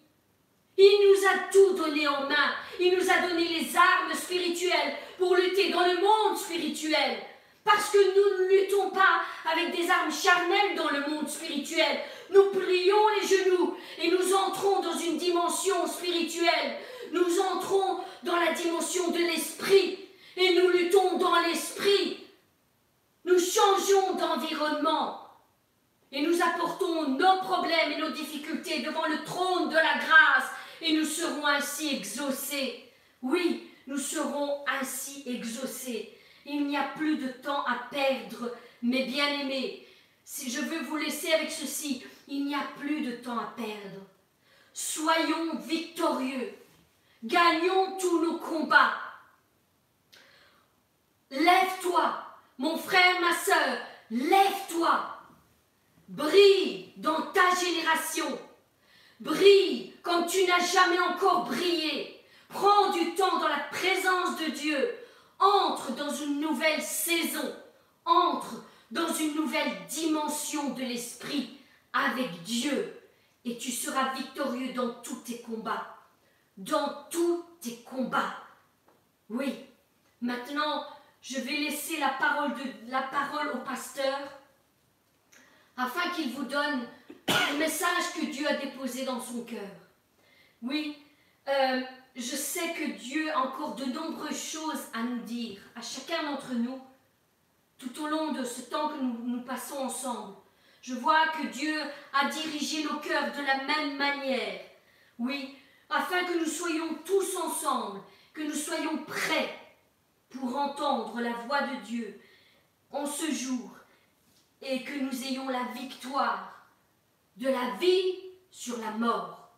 A: Il nous a tout donné en main. Il nous a donné les armes spirituelles pour lutter dans le monde spirituel. Parce que nous ne luttons pas avec des armes charnelles dans le monde spirituel. Nous plions les genoux et nous entrons dans une dimension spirituelle. Nous entrons dans la dimension de l'esprit et nous luttons dans l'esprit. Nous changeons d'environnement et nous apportons nos problèmes et nos difficultés devant le trône de la grâce et nous serons ainsi exaucés. Oui, nous serons ainsi exaucés. Il n'y a plus de temps à perdre, mes bien-aimés. Si je veux vous laisser avec ceci, il n'y a plus de temps à perdre. Soyons victorieux. Gagnons tous nos combats. Lève-toi, mon frère, ma soeur, lève-toi. Brille dans ta génération. Brille comme tu n'as jamais encore brillé. Prends du temps dans la présence de Dieu. Entre dans une nouvelle saison. Entre dans une nouvelle dimension de l'esprit avec Dieu. Et tu seras victorieux dans tous tes combats. Dans tous tes combats. Oui. Maintenant, je vais laisser la parole, au pasteur afin qu'il vous donne le message que Dieu a déposé dans son cœur. Oui, euh, je sais que Dieu a encore de nombreuses choses à nous dire, à chacun d'entre nous, tout au long de ce temps que nous passons ensemble. Je vois que Dieu a dirigé nos cœurs de la même manière. Oui, afin que nous soyons tous ensemble, que nous soyons prêts pour entendre la voix de Dieu en ce jour et que nous ayons la victoire de la vie sur la mort.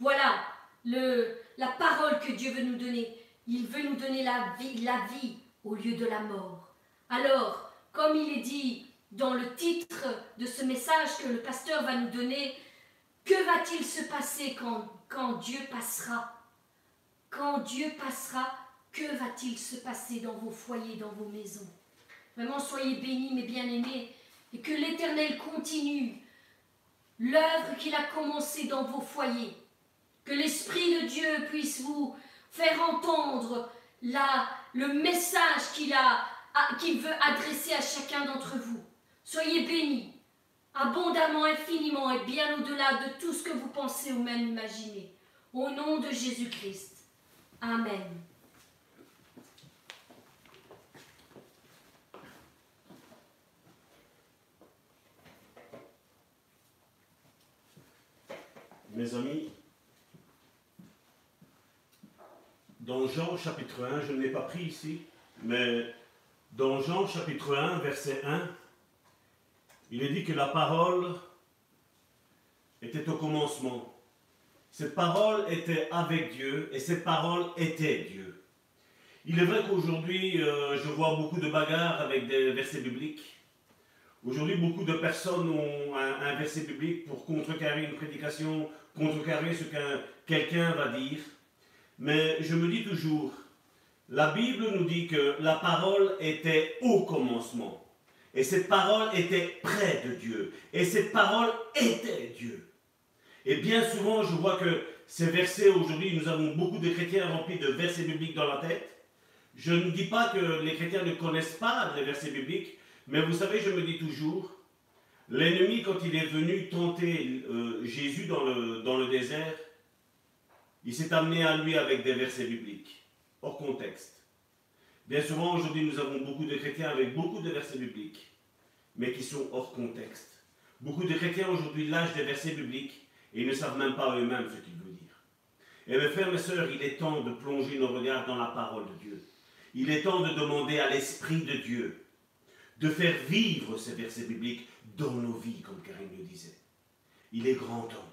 A: Voilà la parole que Dieu veut nous donner. Il veut nous donner la vie, la vie au lieu de la mort. Alors, comme il est dit dans le titre de ce message que le pasteur va nous donner, que va-t-il se passer quand, quand Dieu passera? Quand Dieu passera, que va-t-il se passer dans vos foyers, dans vos maisons? Vraiment, soyez bénis, mes bien-aimés, et que l'Éternel continue l'œuvre qu'il a commencée dans vos foyers. Que l'Esprit de Dieu puisse vous faire entendre la, le message qu'il veut adresser à chacun d'entre vous. Soyez bénis, abondamment, infiniment et bien au-delà de tout ce que vous pensez ou même imaginez. Au nom de Jésus-Christ. Amen.
B: mes amis, dans Jean chapitre 1, je ne l'ai pas pris ici, mais dans Jean chapitre 1, verset 1, il est dit que la parole était au commencement. Cette parole était avec Dieu et cette parole était Dieu. Il est vrai qu'aujourd'hui, euh, je vois beaucoup de bagarres avec des versets bibliques. Aujourd'hui, beaucoup de personnes ont un, verset biblique pour contrecarrer une prédication, contrecarrer ce qu'un quelqu'un va dire. Mais je me dis toujours, la Bible nous dit que la parole était au commencement. Et cette parole était près de Dieu. Et cette parole était Dieu. Et bien souvent, je vois que ces versets, aujourd'hui, nous avons beaucoup de chrétiens remplis de versets bibliques dans la tête. Je ne dis pas que les chrétiens ne connaissent pas les versets bibliques, mais vous savez, je me dis toujours, l'ennemi, quand il est venu tenter euh, Jésus dans le, dans le désert, il s'est amené à lui avec des versets bibliques, hors contexte. Bien souvent, aujourd'hui, nous avons beaucoup de chrétiens avec beaucoup de versets bibliques, mais qui sont hors contexte. Beaucoup de chrétiens aujourd'hui lâchent des versets bibliques et ne savent même pas eux-mêmes ce qu'ils veulent dire. Et mes frères, mes sœurs, il est temps de plonger nos regards dans la parole de Dieu. Il est temps de demander à l'Esprit de Dieu de faire vivre ces versets bibliques dans nos vies, comme Karine le disait. Il est grand temps,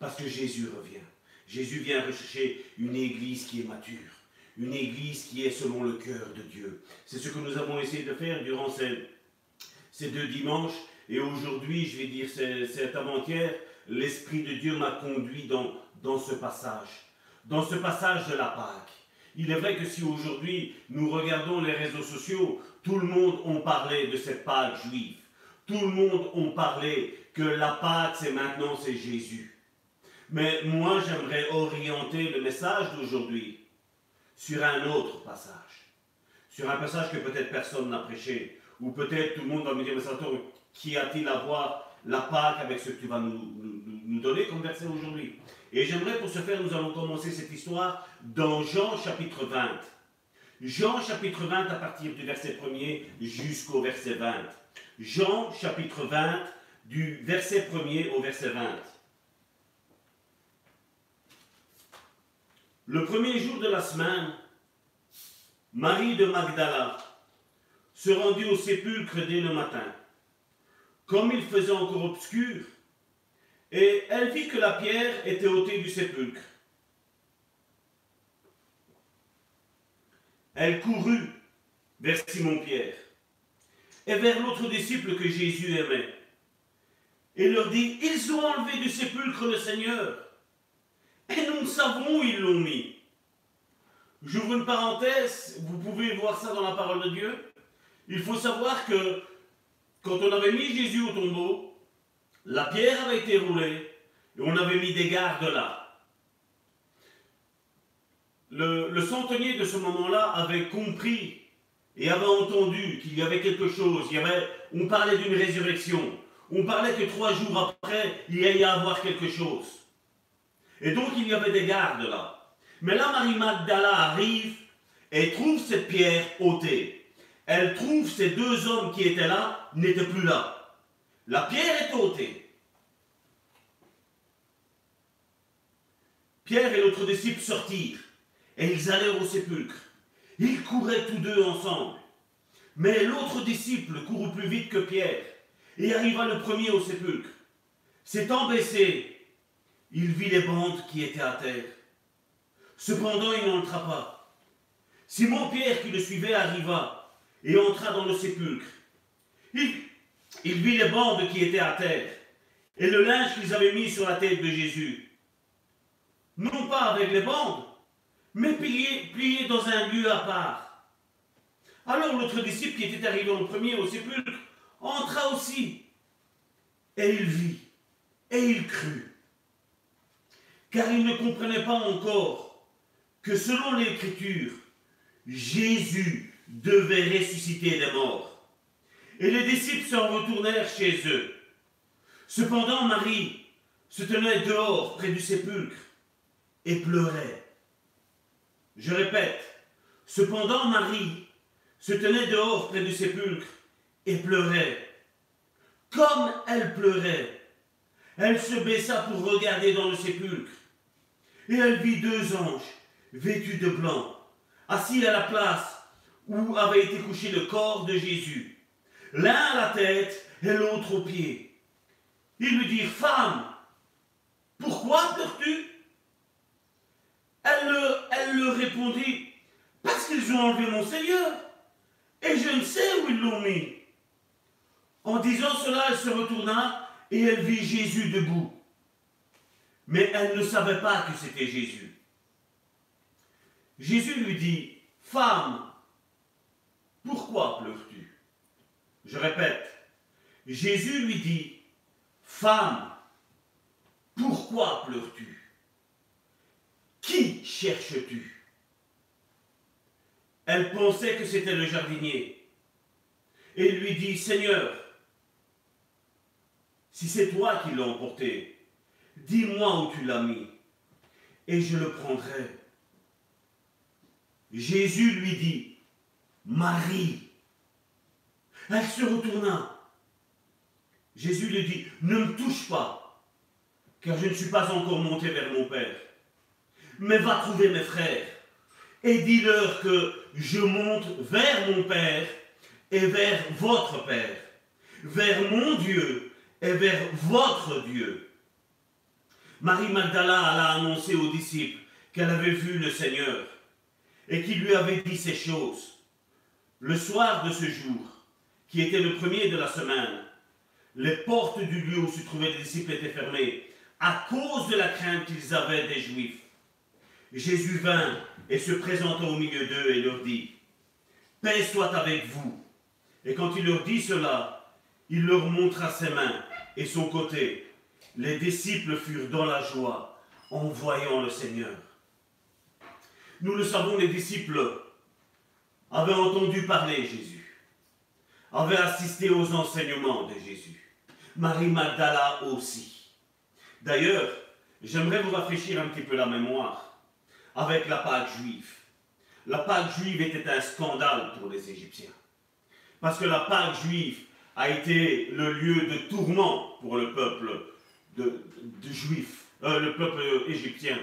B: parce que Jésus revient. Jésus vient rechercher une église qui est mature, une église qui est selon le cœur de Dieu. C'est ce que nous avons essayé de faire durant ces, ces deux dimanches. Et aujourd'hui, je vais dire, cette avant-hier, l'Esprit de Dieu m'a conduit dans, dans ce passage, dans ce passage de la Pâque. Il est vrai que si aujourd'hui nous regardons les réseaux sociaux, tout le monde a parlé de cette Pâque juive. Tout le monde a parlé que la Pâque, c'est maintenant, c'est Jésus. Mais moi, j'aimerais orienter le message d'aujourd'hui sur un autre passage. Sur un passage que peut-être personne n'a prêché. Ou peut-être tout le monde va me dire, mais qui a-t-il à voir la Pâque avec ce que tu vas nous, nous donner comme verset aujourd'hui et j'aimerais pour ce faire, nous allons commencer cette histoire dans Jean chapitre 20. Jean chapitre 20 à partir du verset 1er jusqu'au verset 20. Jean chapitre 20 du verset 1er au verset 20. Le premier jour de la semaine, Marie de Magdala se rendit au sépulcre dès le matin. Comme il faisait encore obscur, et elle vit que la pierre était ôtée du sépulcre. Elle courut vers Simon-Pierre et vers l'autre disciple que Jésus aimait, et leur dit, ils ont enlevé du sépulcre le Seigneur, et nous ne savons où ils l'ont mis. J'ouvre une parenthèse, vous pouvez voir ça dans la parole de Dieu. Il faut savoir que quand on avait mis Jésus au tombeau, la pierre avait été roulée et on avait mis des gardes là. Le, centenier de ce moment-là avait compris et avait entendu qu'il y avait quelque chose. On parlait d'une résurrection. On parlait que trois jours après, il allait y avoir quelque chose. Et donc il y avait des gardes là. Mais là, Marie Magdala arrive et trouve cette pierre ôtée. Elle trouve ces deux hommes qui étaient là n'étaient plus là. La pierre est ôtée. Pierre et l'autre disciple sortirent et ils allèrent au sépulcre. Ils couraient tous deux ensemble. Mais l'autre disciple courut plus vite que Pierre et arriva le premier au sépulcre. S'étant baissé, il vit les bandes qui étaient à terre. Cependant, il n'entra pas. Simon-Pierre qui le suivait arriva et entra dans le sépulcre. Il il vit les bandes qui étaient à terre et le linge qu'ils avaient mis sur la tête de Jésus. Non pas avec les bandes, mais plié, dans un lieu à part. Alors l'autre disciple qui était arrivé en premier au sépulcre entra aussi et il vit et il crut. Car il ne comprenait pas encore que selon l'Écriture, Jésus devait ressusciter des morts et les disciples s'en retournèrent chez eux. Cependant, Marie se tenait dehors près du sépulcre et pleurait. Je répète, cependant Marie se tenait dehors près du sépulcre et pleurait. Comme elle pleurait, elle se baissa pour regarder dans le sépulcre. Et elle vit deux anges, vêtus de blanc, assis à la place où avait été couché le corps de Jésus, l'un à la tête et l'autre aux pieds. Ils lui dirent, Femme, pourquoi pleures-tu? Elle, elle leur répondit, Parce qu'ils ont enlevé mon Seigneur, et je ne sais où ils l'ont mis. En disant cela, elle se retourna et elle vit Jésus debout. Mais elle ne savait pas que c'était Jésus. Jésus lui dit, Femme, pourquoi pleures-tu? Je répète, Jésus lui dit, Femme, pourquoi pleures-tu? Qui cherches-tu? Elle pensait que c'était le jardinier. Et lui dit, Seigneur, si c'est toi qui l'as emporté, dis-moi où tu l'as mis, et je le prendrai. Jésus lui dit, Marie. Elle se retourna. Jésus lui dit, ne me touche pas, car je ne suis pas encore monté vers mon Père. Mais va trouver mes frères et dis-leur que je monte vers mon Père et vers votre Père, vers mon Dieu et vers votre Dieu. Marie Magdala alla annoncer aux disciples qu'elle avait vu le Seigneur et qu'il lui avait dit ces choses. Le soir de ce jour, qui était le premier de la semaine, les portes du lieu où se trouvaient les disciples étaient fermées à cause de la crainte qu'ils avaient des Juifs. Jésus vint et se présenta au milieu d'eux et leur dit, Paix soit avec vous. Et quand il leur dit cela, il leur montra ses mains et son côté. Les disciples furent dans la joie en voyant le Seigneur. Nous le savons, les disciples avaient entendu parler Jésus, avaient assisté aux enseignements de Jésus. Marie Magdala aussi. D'ailleurs, j'aimerais vous rafraîchir un petit peu la mémoire avec la Pâque juive. La Pâque juive était un scandale pour les Égyptiens. Parce que la Pâque juive a été le lieu de tourment pour le peuple de, juif, euh, le peuple égyptien.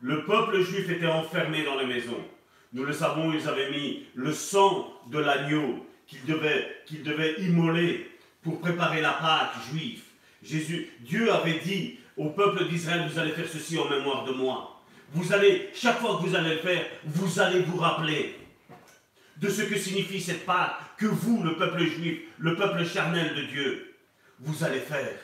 B: Le peuple juif était enfermé dans les maisons. Nous le savons, ils avaient mis le sang de l'agneau qu'ils devaient, qu'ils devaient immoler pour préparer la Pâque juive. Jésus, Dieu avait dit au peuple d'Israël, vous allez faire ceci en mémoire de moi. Vous allez, chaque fois que vous allez le faire, vous allez vous rappeler de ce que signifie cette Pâque que vous, le peuple juif, le peuple charnel de Dieu, vous allez faire.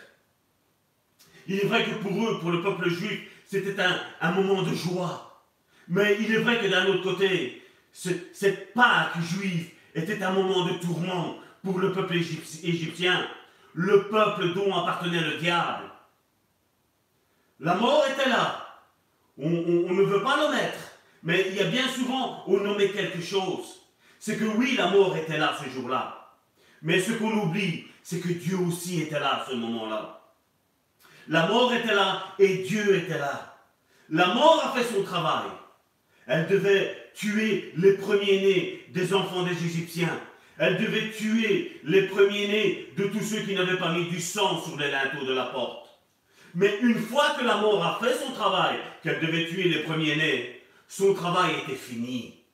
B: Il est vrai que pour eux, pour le peuple juif, c'était un, moment de joie. Mais il est vrai que d'un autre côté, cette Pâque juive était un moment de tourment pour le peuple égyptien, le peuple dont appartenait le diable. La mort était là. On, ne veut pas le mettre, mais il y a bien souvent, on nommait quelque chose. C'est que oui, la mort était là ce jour-là. Mais ce qu'on oublie, c'est que Dieu aussi était là à ce moment-là. La mort était là et Dieu était là. La mort a fait son travail. Elle devait tuer les premiers-nés des enfants des Égyptiens. Elle devait tuer les premiers-nés de tous ceux qui n'avaient pas mis du sang sur les linteaux de la porte. Mais une fois que la mort a fait son travail, qu'elle devait tuer les premiers-nés, son travail était fini.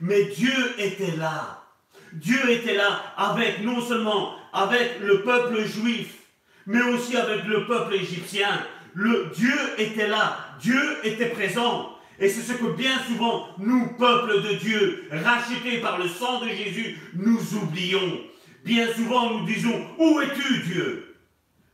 B: Mais Dieu était là. Dieu était là avec, non seulement avec le peuple juif, mais aussi avec le peuple égyptien. Le Dieu était là, Dieu était présent. Et c'est ce que bien souvent, nous, peuple de Dieu, rachetés par le sang de Jésus, nous oublions. Bien souvent, nous disons, où es-tu Dieu?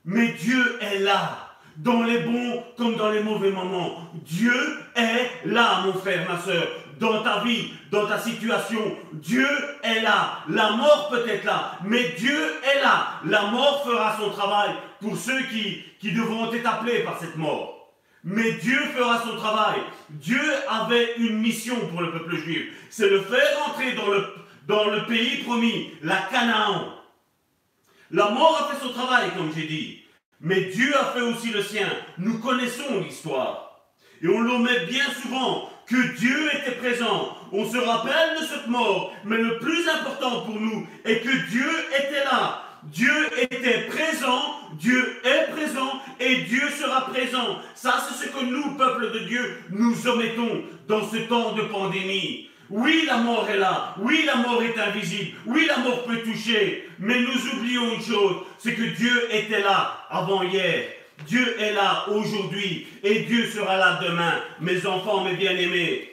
B: Mais Dieu est là, dans les bons comme dans les mauvais moments. Dieu est là, mon frère, ma soeur dans ta vie, dans ta situation. Dieu est là. La mort peut être là, mais Dieu est là. La mort fera son travail pour ceux qui, qui devront être appelés par cette mort. Mais Dieu fera son travail. Dieu avait une mission pour le peuple juif. C'est le faire entrer dans le, dans le pays promis, la Canaan. La mort a fait son travail, comme j'ai dit. Mais Dieu a fait aussi le sien. Nous connaissons l'histoire. Et on l'omet bien souvent que Dieu était présent. On se rappelle de cette mort, mais le plus important pour nous est que Dieu était là. Dieu était présent, Dieu est présent et Dieu sera présent. Ça, c'est ce que nous, peuple de Dieu, nous omettons dans ce temps de pandémie. Oui, la mort est là. Oui, la mort est invisible. Oui, la mort peut toucher. Mais nous oublions une chose, c'est que Dieu était là avant hier. Dieu est là aujourd'hui et Dieu sera là demain. Mes enfants, mes bien-aimés.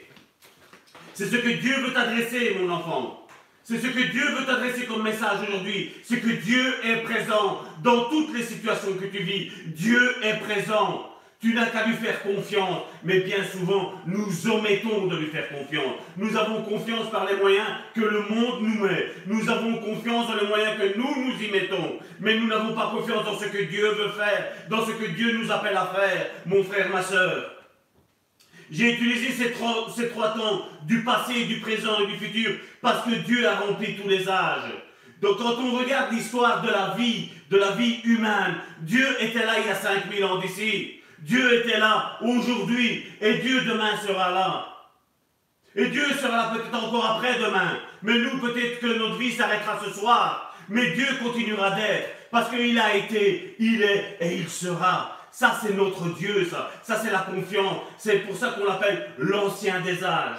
B: C'est ce que Dieu veut t'adresser, mon enfant. C'est ce que Dieu veut t'adresser comme message aujourd'hui. C'est que Dieu est présent dans toutes les situations que tu vis. Dieu est présent. Tu n'as qu'à lui faire confiance, mais bien souvent, nous omettons de lui faire confiance. Nous avons confiance par les moyens que le monde nous met. Nous avons confiance dans les moyens que nous nous y mettons. Mais nous n'avons pas confiance dans ce que Dieu veut faire, dans ce que Dieu nous appelle à faire, mon frère, ma soeur. J'ai utilisé ces trois, ces trois temps, du passé, du présent et du futur, parce que Dieu a rempli tous les âges. Donc quand on regarde l'histoire de la vie, de la vie humaine, Dieu était là il y a 5000 ans d'ici. Dieu était là aujourd'hui et Dieu demain sera là. Et Dieu sera là peut-être encore après-demain. Mais nous, peut-être que notre vie s'arrêtera ce soir. Mais Dieu continuera d'être. Parce qu'il a été, il est et il sera. Ça, c'est notre Dieu, ça. Ça, c'est la confiance. C'est pour ça qu'on l'appelle l'ancien des âges.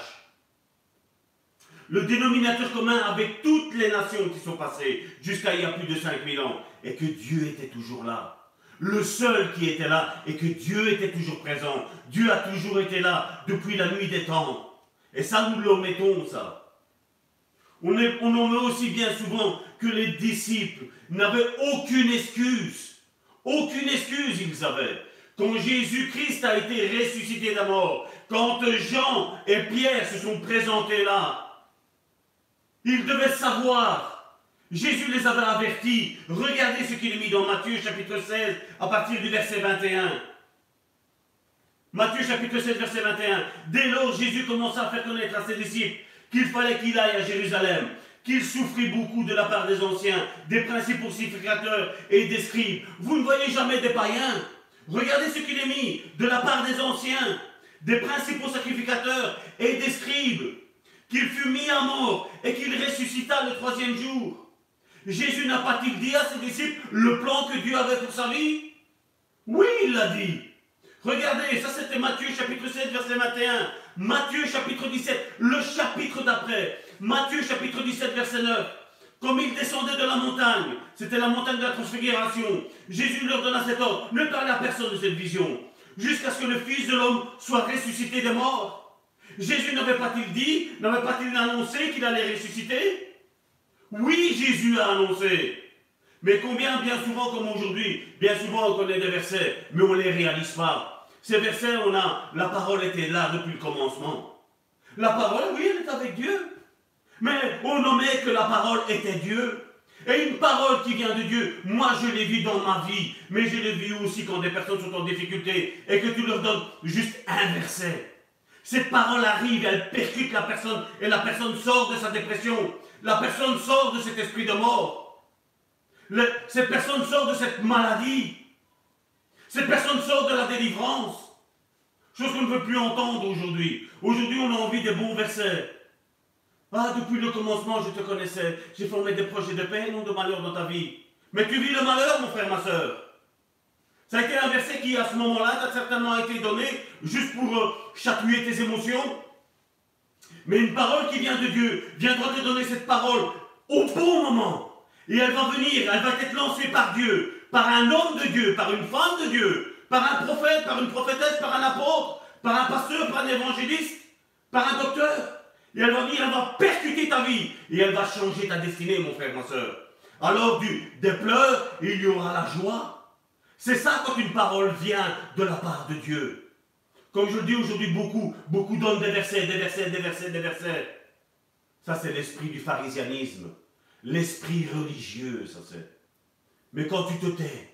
B: Le dénominateur commun avec toutes les nations qui sont passées jusqu'à il y a plus de 5000 ans. Et que Dieu était toujours là le seul qui était là et que Dieu était toujours présent. Dieu a toujours été là depuis la nuit des temps. Et ça, nous le mettons, ça. On, on en met aussi bien souvent que les disciples n'avaient aucune excuse. Aucune excuse ils avaient. Quand Jésus-Christ a été ressuscité de mort, quand Jean et Pierre se sont présentés là, ils devaient savoir Jésus les avait avertis. Regardez ce qu'il est mis dans Matthieu chapitre 16 à partir du verset 21. Matthieu chapitre 16 verset 21. Dès lors, Jésus commença à faire connaître à ses disciples qu'il fallait qu'il aille à Jérusalem, qu'il souffrit beaucoup de la part des anciens, des principaux sacrificateurs et des scribes. Vous ne voyez jamais des païens. Regardez ce qu'il est mis de la part des anciens, des principaux sacrificateurs et des scribes, qu'il fut mis à mort et qu'il ressuscita le troisième jour. Jésus n'a pas-il dit à ses disciples le plan que Dieu avait pour sa vie? Oui, il l'a dit. Regardez, ça c'était Matthieu chapitre 7, verset 21. Matthieu chapitre 17, le chapitre d'après. Matthieu chapitre 17, verset 9. Comme il descendait de la montagne, c'était la montagne de la transfiguration, Jésus leur donna cet ordre, ne parlez à personne de cette vision, jusqu'à ce que le Fils de l'homme soit ressuscité des morts. Jésus n'avait pas-il dit, n'avait pas-il annoncé qu'il allait ressusciter? Oui, Jésus a annoncé. Mais combien, bien souvent comme aujourd'hui, bien souvent on connaît des versets, mais on ne les réalise pas. Ces versets, on a, la parole était là depuis le commencement. La parole, oui, elle est avec Dieu. Mais on nommait que la parole était Dieu. Et une parole qui vient de Dieu, moi je l'ai vu dans ma vie, mais je l'ai vu aussi quand des personnes sont en difficulté et que tu leur donnes juste un verset. Cette parole arrive, elle percute la personne et la personne sort de sa dépression la personne sort de cet esprit de mort. cette personne sort de cette maladie. Cette personne sort de la délivrance. Chose qu'on ne veut plus entendre aujourd'hui. Aujourd'hui, on a envie des bons versets. Ah, depuis le commencement, je te connaissais. J'ai formé des projets de paix, non de malheur dans ta vie. Mais tu vis le malheur, mon frère, ma soeur. Ça a été un verset qui, à ce moment-là, t'a certainement été donné juste pour euh, chatouiller tes émotions, mais une parole qui vient de Dieu viendra te donner cette parole au bon moment. Et elle va venir, elle va être lancée par Dieu, par un homme de Dieu, par une femme de Dieu, par un prophète, par une prophétesse, par un apôtre, par un pasteur, par un évangéliste, par un docteur. Et elle va venir, elle va percuter ta vie. Et elle va changer ta destinée, mon frère, ma soeur. Alors, du, des pleurs, il y aura la joie. C'est ça quand une parole vient de la part de Dieu. Comme je le dis aujourd'hui, beaucoup, beaucoup donnent des versets, des versets, des versets, des versets. Ça, c'est l'esprit du pharisianisme. L'esprit religieux, ça c'est. Mais quand tu te tais,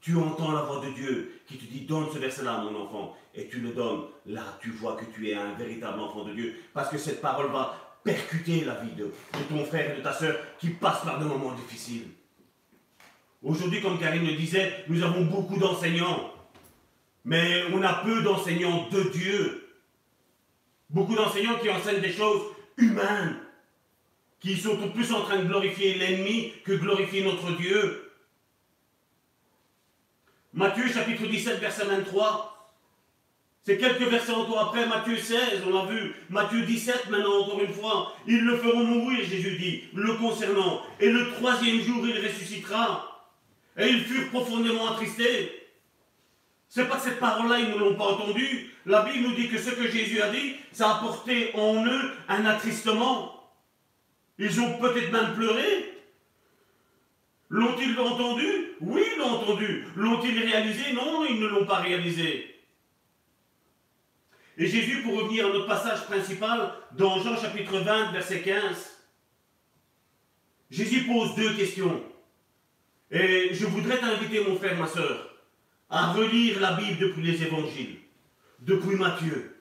B: tu entends la voix de Dieu qui te dit donne ce verset-là, mon enfant, et tu le donnes. Là, tu vois que tu es un véritable enfant de Dieu, parce que cette parole va percuter la vie de, ton frère et de ta soeur qui passent par des moments difficiles. Aujourd'hui, comme Karine le disait, nous avons beaucoup d'enseignants mais on a peu d'enseignants de Dieu. Beaucoup d'enseignants qui enseignent des choses humaines, qui sont plus en train de glorifier l'ennemi que glorifier notre Dieu. Matthieu chapitre 17, verset 23. C'est quelques versets encore après, Matthieu 16, on l'a vu. Matthieu 17, maintenant encore une fois. Ils le feront mourir, Jésus dit, le concernant. Et le troisième jour, il ressuscitera. Et ils furent profondément attristés. C'est pas que cette parole-là, ils ne l'ont pas entendue. La Bible nous dit que ce que Jésus a dit, ça a apporté en eux un attristement. Ils ont peut-être même pleuré. L'ont-ils entendu? Oui, ils l'ont entendu. L'ont-ils réalisé? Non, ils ne l'ont pas réalisé. Et Jésus, pour revenir à notre passage principal, dans Jean chapitre 20, verset 15, Jésus pose deux questions. Et je voudrais t'inviter, mon frère, ma soeur, à relire la Bible depuis les évangiles, depuis Matthieu,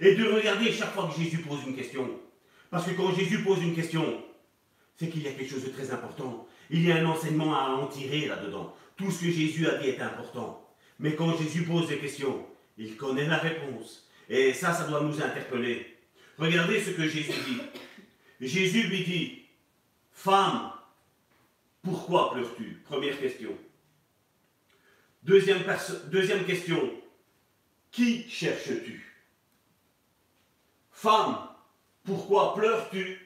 B: et de regarder chaque fois que Jésus pose une question. Parce que quand Jésus pose une question, c'est qu'il y a quelque chose de très important. Il y a un enseignement à en tirer là-dedans. Tout ce que Jésus a dit est important. Mais quand Jésus pose des questions, il connaît la réponse. Et ça, ça doit nous interpeller. Regardez ce que Jésus dit. Jésus lui dit, Femme, pourquoi pleures-tu? Première question. Deuxième, deuxième question, qui cherches-tu? Femme, pourquoi pleures-tu?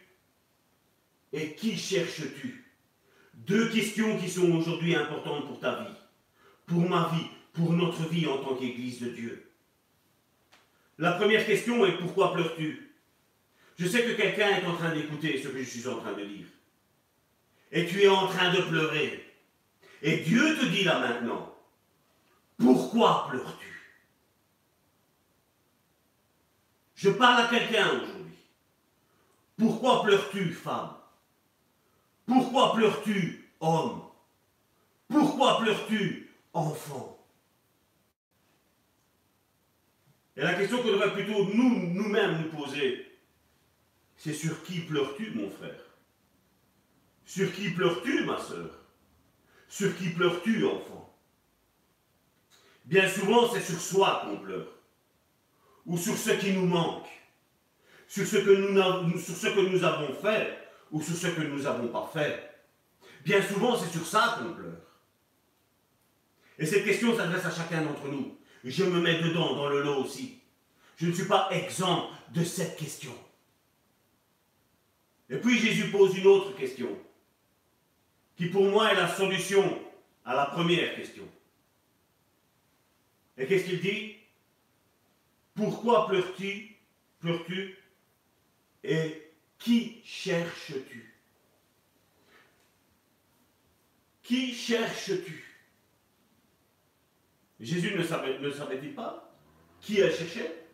B: Et qui cherches-tu? Deux questions qui sont aujourd'hui importantes pour ta vie, pour ma vie, pour notre vie en tant qu'Église de Dieu. La première question est pourquoi pleures-tu? Je sais que quelqu'un est en train d'écouter ce que je suis en train de dire. Et tu es en train de pleurer. Et Dieu te dit là maintenant, pourquoi pleures-tu? Je parle à quelqu'un aujourd'hui. Pourquoi pleures-tu, femme? Pourquoi pleures-tu, homme? Pourquoi pleures-tu, enfant? Et la question qu'on devrait plutôt nous, nous-mêmes nous poser, c'est sur qui pleures-tu, mon frère? Sur qui pleures-tu, ma soeur Sur qui pleures-tu, enfant? Bien souvent, c'est sur soi qu'on pleure, ou sur ce qui nous manque, sur ce que nous, sur ce que nous avons fait, ou sur ce que nous n'avons pas fait. Bien souvent, c'est sur ça qu'on pleure. Et cette question s'adresse à chacun d'entre nous je me mets dedans, dans le lot aussi. Je ne suis pas exempt de cette question. Et puis Jésus pose une autre question, qui pour moi est la solution à la première question. Et qu'est-ce qu'il dit? Pourquoi pleures-tu Pleures-tu? Et qui cherches-tu? Qui cherches-tu? Jésus ne savait-il pas qui elle cherchait?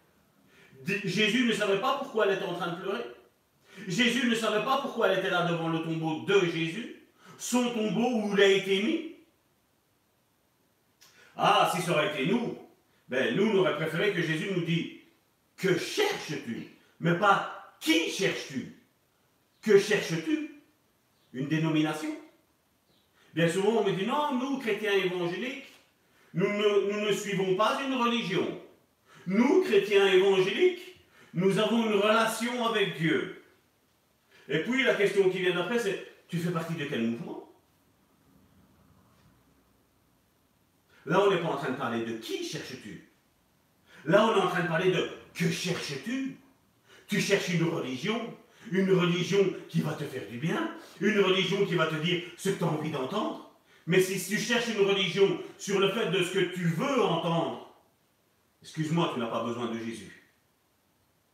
B: Jésus ne savait pas pourquoi elle était en train de pleurer. Jésus ne savait pas pourquoi elle était là devant le tombeau de Jésus, son tombeau où il a été mis. Ah, si ça aurait été nous, ben nous, on aurait préféré que Jésus nous dise Que cherches-tu? Mais pas qui cherches-tu? Que cherches-tu? Une dénomination. Bien souvent, on me dit Non, nous, chrétiens évangéliques, nous ne, suivons pas une religion. Nous, chrétiens évangéliques, nous avons une relation avec Dieu. Et puis la question qui vient d'après, c'est tu fais partie de quel mouvement? Là, on n'est pas en train de parler de qui cherches-tu Là, on est en train de parler de que cherches-tu? Tu cherches une religion, une religion qui va te faire du bien, une religion qui va te dire ce que tu as envie d'entendre, mais si tu cherches une religion sur le fait de ce que tu veux entendre, excuse-moi, tu n'as pas besoin de Jésus.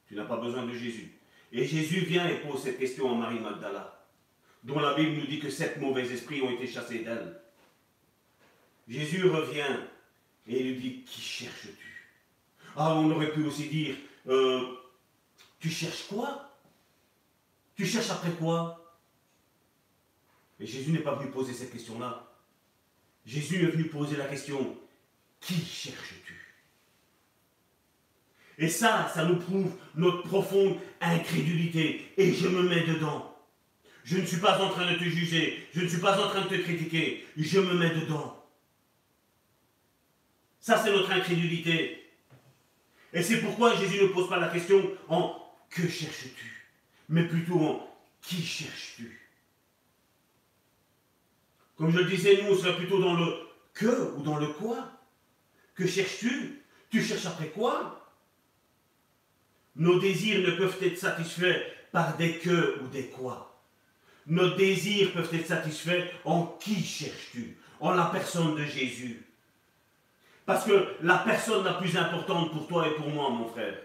B: Tu n'as pas besoin de Jésus. Et Jésus vient et pose cette question à Marie Magdala, dont la Bible nous dit que sept mauvais esprits ont été chassés d'elle. Jésus revient et il lui dit, qui cherches-tu? Ah, on aurait pu aussi dire, euh, tu cherches quoi? Tu cherches après quoi? Mais Jésus n'est pas venu poser cette question-là. Jésus est venu poser la question, qui cherches-tu? Et ça, ça nous prouve notre profonde incrédulité. Et je me mets dedans. Je ne suis pas en train de te juger, je ne suis pas en train de te critiquer, je me mets dedans. Ça, c'est notre incrédulité. Et c'est pourquoi Jésus ne pose pas la question en que cherches-tu, mais plutôt en qui cherches-tu? Comme je le disais, nous, on serait plutôt dans le que ou dans le quoi Que cherches-tu? Tu cherches après quoi? Nos désirs ne peuvent être satisfaits par des que ou des quoi. Nos désirs peuvent être satisfaits en qui cherches-tu? En la personne de Jésus. Parce que la personne la plus importante pour toi et pour moi, mon frère,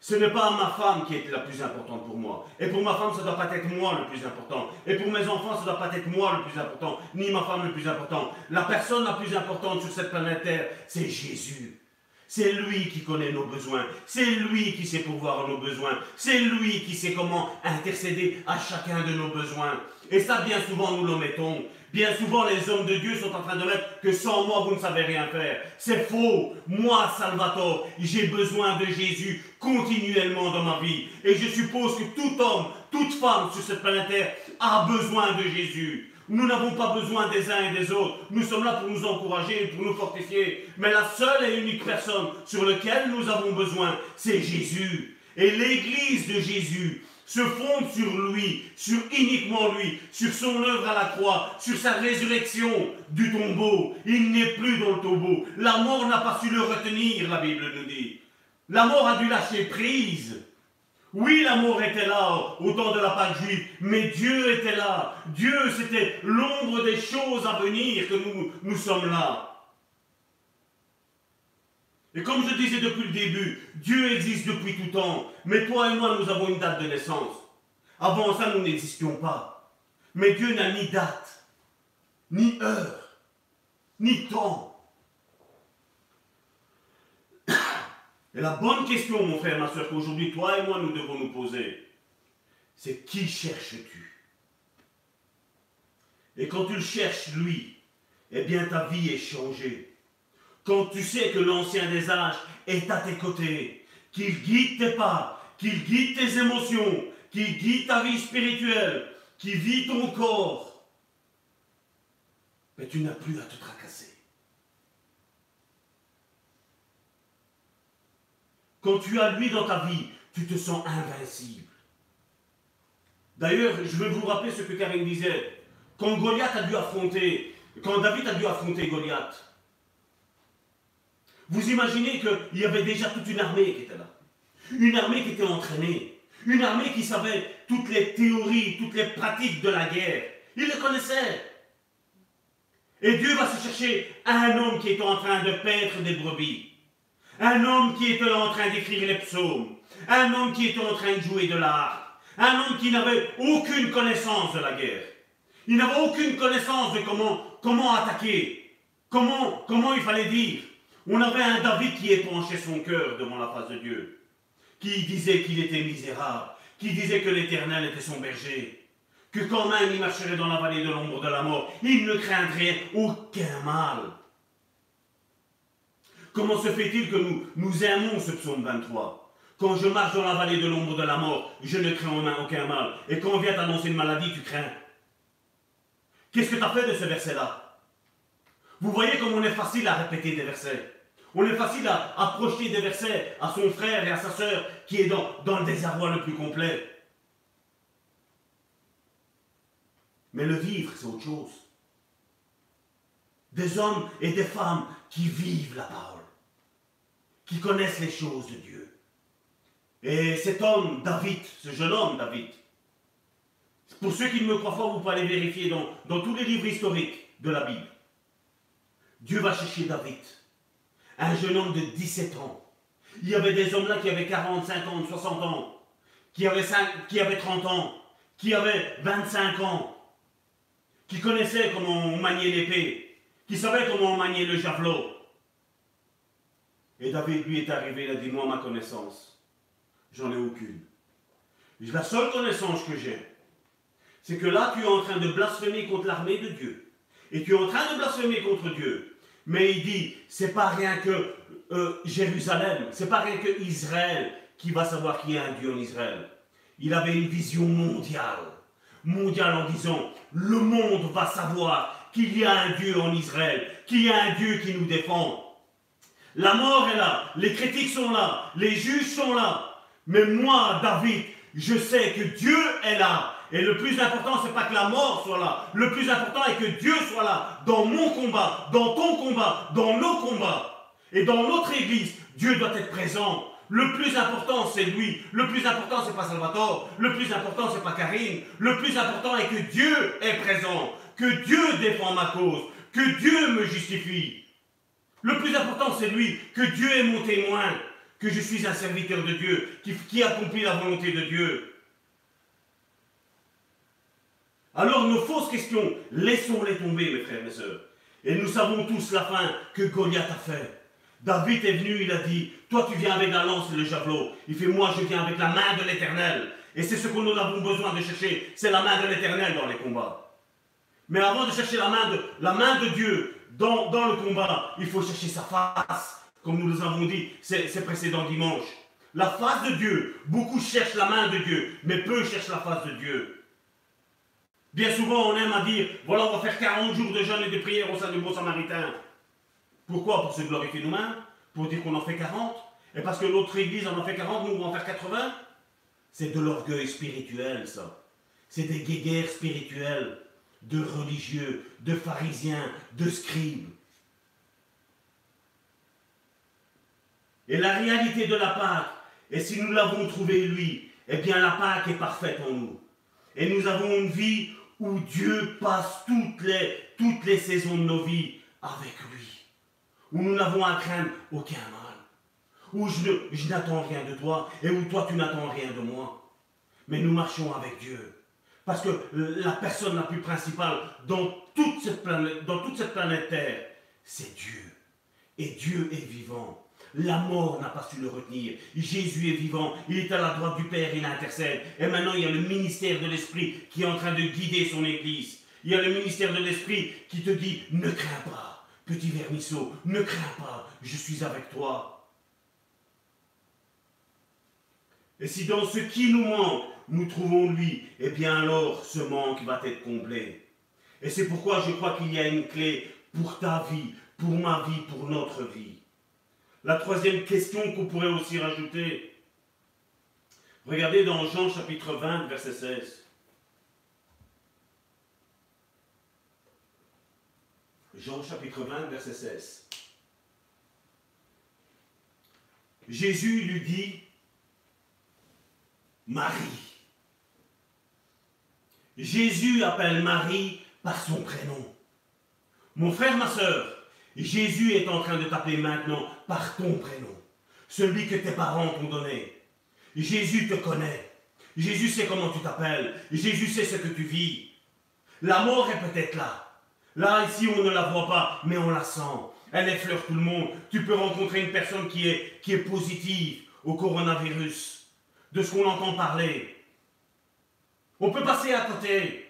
B: ce n'est pas ma femme qui est la plus importante pour moi. Et pour ma femme, ça ne doit pas être moi le plus important. Et pour mes enfants, ça ne doit pas être moi le plus important, ni ma femme le plus important. La personne la plus importante sur cette planète Terre, c'est Jésus. C'est lui qui connaît nos besoins. C'est lui qui sait pourvoir nos besoins. C'est lui qui sait comment intercéder à chacun de nos besoins. Et ça, bien souvent, nous l'omettons. Bien souvent, les hommes de Dieu sont en train de mettre que sans moi, vous ne savez rien faire. C'est faux. Moi, Salvatore, j'ai besoin de Jésus continuellement dans ma vie. Et je suppose que tout homme, toute femme sur cette planète Terre a besoin de Jésus. Nous n'avons pas besoin des uns et des autres. Nous sommes là pour nous encourager, pour nous fortifier. Mais la seule et unique personne sur laquelle nous avons besoin, c'est Jésus. Et l'Église de Jésus se fonde sur lui, sur uniquement lui, sur son œuvre à la croix, sur sa résurrection du tombeau. Il n'est plus dans le tombeau. La mort n'a pas su le retenir, la Bible nous dit. La mort a dû lâcher prise. Oui, la mort était là au temps de la Pâque juive, mais Dieu était là. Dieu, c'était l'ombre des choses à venir que nous, nous sommes là. Et comme je disais depuis le début, Dieu existe depuis tout temps. Mais toi et moi, nous avons une date de naissance. Avant ça, nous n'existions pas. Mais Dieu n'a ni date, ni heure, ni temps. Et la bonne question, mon frère, ma soeur, qu'aujourd'hui, toi et moi, nous devons nous poser, c'est qui cherches-tu? Et quand tu le cherches, lui, eh bien, ta vie est changée quand tu sais que l'ancien des âges est à tes côtés, qu'il guide tes pas, qu'il guide tes émotions, qu'il guide ta vie spirituelle, qu'il vit ton corps, mais tu n'as plus à te tracasser. Quand tu as lui dans ta vie, tu te sens invincible. D'ailleurs, je veux vous rappeler ce que Karine disait. Quand Goliath a dû affronter, quand David a dû affronter Goliath, vous imaginez qu'il y avait déjà toute une armée qui était là. Une armée qui était entraînée. Une armée qui savait toutes les théories, toutes les pratiques de la guerre. Il le connaissait. Et Dieu va se chercher un homme qui est en train de paître des brebis. Un homme qui était en train d'écrire les psaumes. Un homme qui était en train de jouer de l'art. Un homme qui n'avait aucune connaissance de la guerre. Il n'avait aucune connaissance de comment, comment attaquer. Comment, comment il fallait dire. On avait un David qui épanchait son cœur devant la face de Dieu, qui disait qu'il était misérable, qui disait que l'Éternel était son berger, que quand même il marcherait dans la vallée de l'ombre de la mort, il ne craindrait aucun mal. Comment se fait-il que nous, aimons ce psaume 23 Quand je marche dans la vallée de l'ombre de la mort, je ne crains en main aucun mal. Et quand on vient t'annoncer une maladie, tu crains. Qu'est-ce que tu as fait de ce verset-là? Vous voyez comme on est facile à répéter des versets. On est facile à, projeter des versets à son frère et à sa sœur qui est dans, dans le désarroi le plus complet. Mais le vivre, c'est autre chose. Des hommes et des femmes qui vivent la parole, qui connaissent les choses de Dieu. Et cet homme, David, ce jeune homme, David, pour ceux qui ne me croient pas, vous pouvez aller vérifier dans, dans tous les livres historiques de la Bible. Dieu va chercher David, un jeune homme de 17 ans. Il y avait des hommes là qui avaient 40, 50, 60 ans, qui avaient, 5, qui avaient 30 ans, qui avaient 25 ans, qui connaissaient comment on maniait l'épée, qui savaient comment on maniait le javelot. Et David lui est arrivé, il a dit, moi ma connaissance, j'en ai aucune. La seule connaissance que j'ai, c'est que là tu es en train de blasphémer contre l'armée de Dieu. Et tu es en train de blasphémer contre Dieu. Mais il dit, c'est pas rien que euh, Jérusalem, c'est pas rien que Israël qui va savoir qu'il y a un Dieu en Israël. Il avait une vision mondiale. Mondiale en disant, le monde va savoir qu'il y a un Dieu en Israël, qu'il y a un Dieu qui nous défend. La mort est là, les critiques sont là, les juges sont là. Mais moi, David, je sais que Dieu est là Et le plus important, c'est pas que la mort soit là. Le plus important est que Dieu soit là, dans mon combat, dans ton combat, dans nos combats. Et dans notre église, Dieu doit être présent. Le plus important, c'est lui. Le plus important, c'est pas Salvatore. Le plus important, c'est pas Karine. Le plus important est que Dieu est présent. Que Dieu défend ma cause. Que Dieu me justifie. Le plus important, c'est lui. Que Dieu est mon témoin. Que je suis un serviteur de Dieu. Qui, qui accomplit la volonté de Dieu. Alors nos fausses questions, laissons-les tomber, mes frères et mes sœurs. Et nous savons tous la fin que Goliath a fait. David est venu, il a dit, toi tu viens avec la lance et le javelot. Il fait, moi je viens avec la main de l'éternel. Et c'est ce que nous avons besoin de chercher, c'est la main de l'éternel dans les combats. Mais avant de chercher la main de, la main de Dieu dans, dans le combat, il faut chercher sa face, comme nous nous avons dit ces, ces précédents dimanches. La face de Dieu, beaucoup cherchent la main de Dieu, mais peu cherchent la face de Dieu. Bien souvent, on aime à dire, voilà, on va faire 40 jours de jeûne et de prière au sein du bon samaritain. Pourquoi? Pour se glorifier nous-mêmes Pour dire qu'on en fait 40 Et parce que l'autre église en a fait 40, nous on va en faire 80 C'est de l'orgueil spirituel, ça. C'est des guéguerres spirituelles de religieux, de pharisiens, de scribes. Et la réalité de la Pâque, et si nous l'avons trouvé lui, eh bien la Pâque est parfaite en nous. Et nous avons une vie où Dieu passe toutes les, saisons de nos vies avec lui où nous n'avons à craindre aucun mal, où je, n'attends rien de toi et où toi tu n'attends rien de moi. Mais nous marchons avec Dieu. Parce que la personne la plus principale dans toute cette planète, dans toute cette planète Terre, c'est Dieu. Et Dieu est vivant. La mort n'a pas su le retenir. Jésus est vivant. Il est à la droite du Père, il intercède. Et maintenant, il y a le ministère de l'Esprit qui est en train de guider son Église. Il y a le ministère de l'Esprit qui te dit, ne crains pas. Petit vermisseau, ne crains pas, je suis avec toi. Et si dans ce qui nous manque, nous trouvons lui, eh bien alors ce manque va être comblé. Et c'est pourquoi je crois qu'il y a une clé pour ta vie, pour ma vie, pour notre vie. La troisième question qu'on pourrait aussi rajouter, regardez dans Jean chapitre 20, verset 16. Jean chapitre 20, verset 16. Jésus lui dit, Marie. Jésus appelle Marie par son prénom. Mon frère, ma soeur, Jésus est en train de t'appeler maintenant par ton prénom, celui que tes parents t'ont donné. Jésus te connaît. Jésus sait comment tu t'appelles. Jésus sait ce que tu vis. La mort est peut-être là. Là, ici, on ne la voit pas, mais on la sent. Elle effleure tout le monde. Tu peux rencontrer une personne qui est, qui est positive au coronavirus, de ce qu'on entend parler. On peut passer à côté.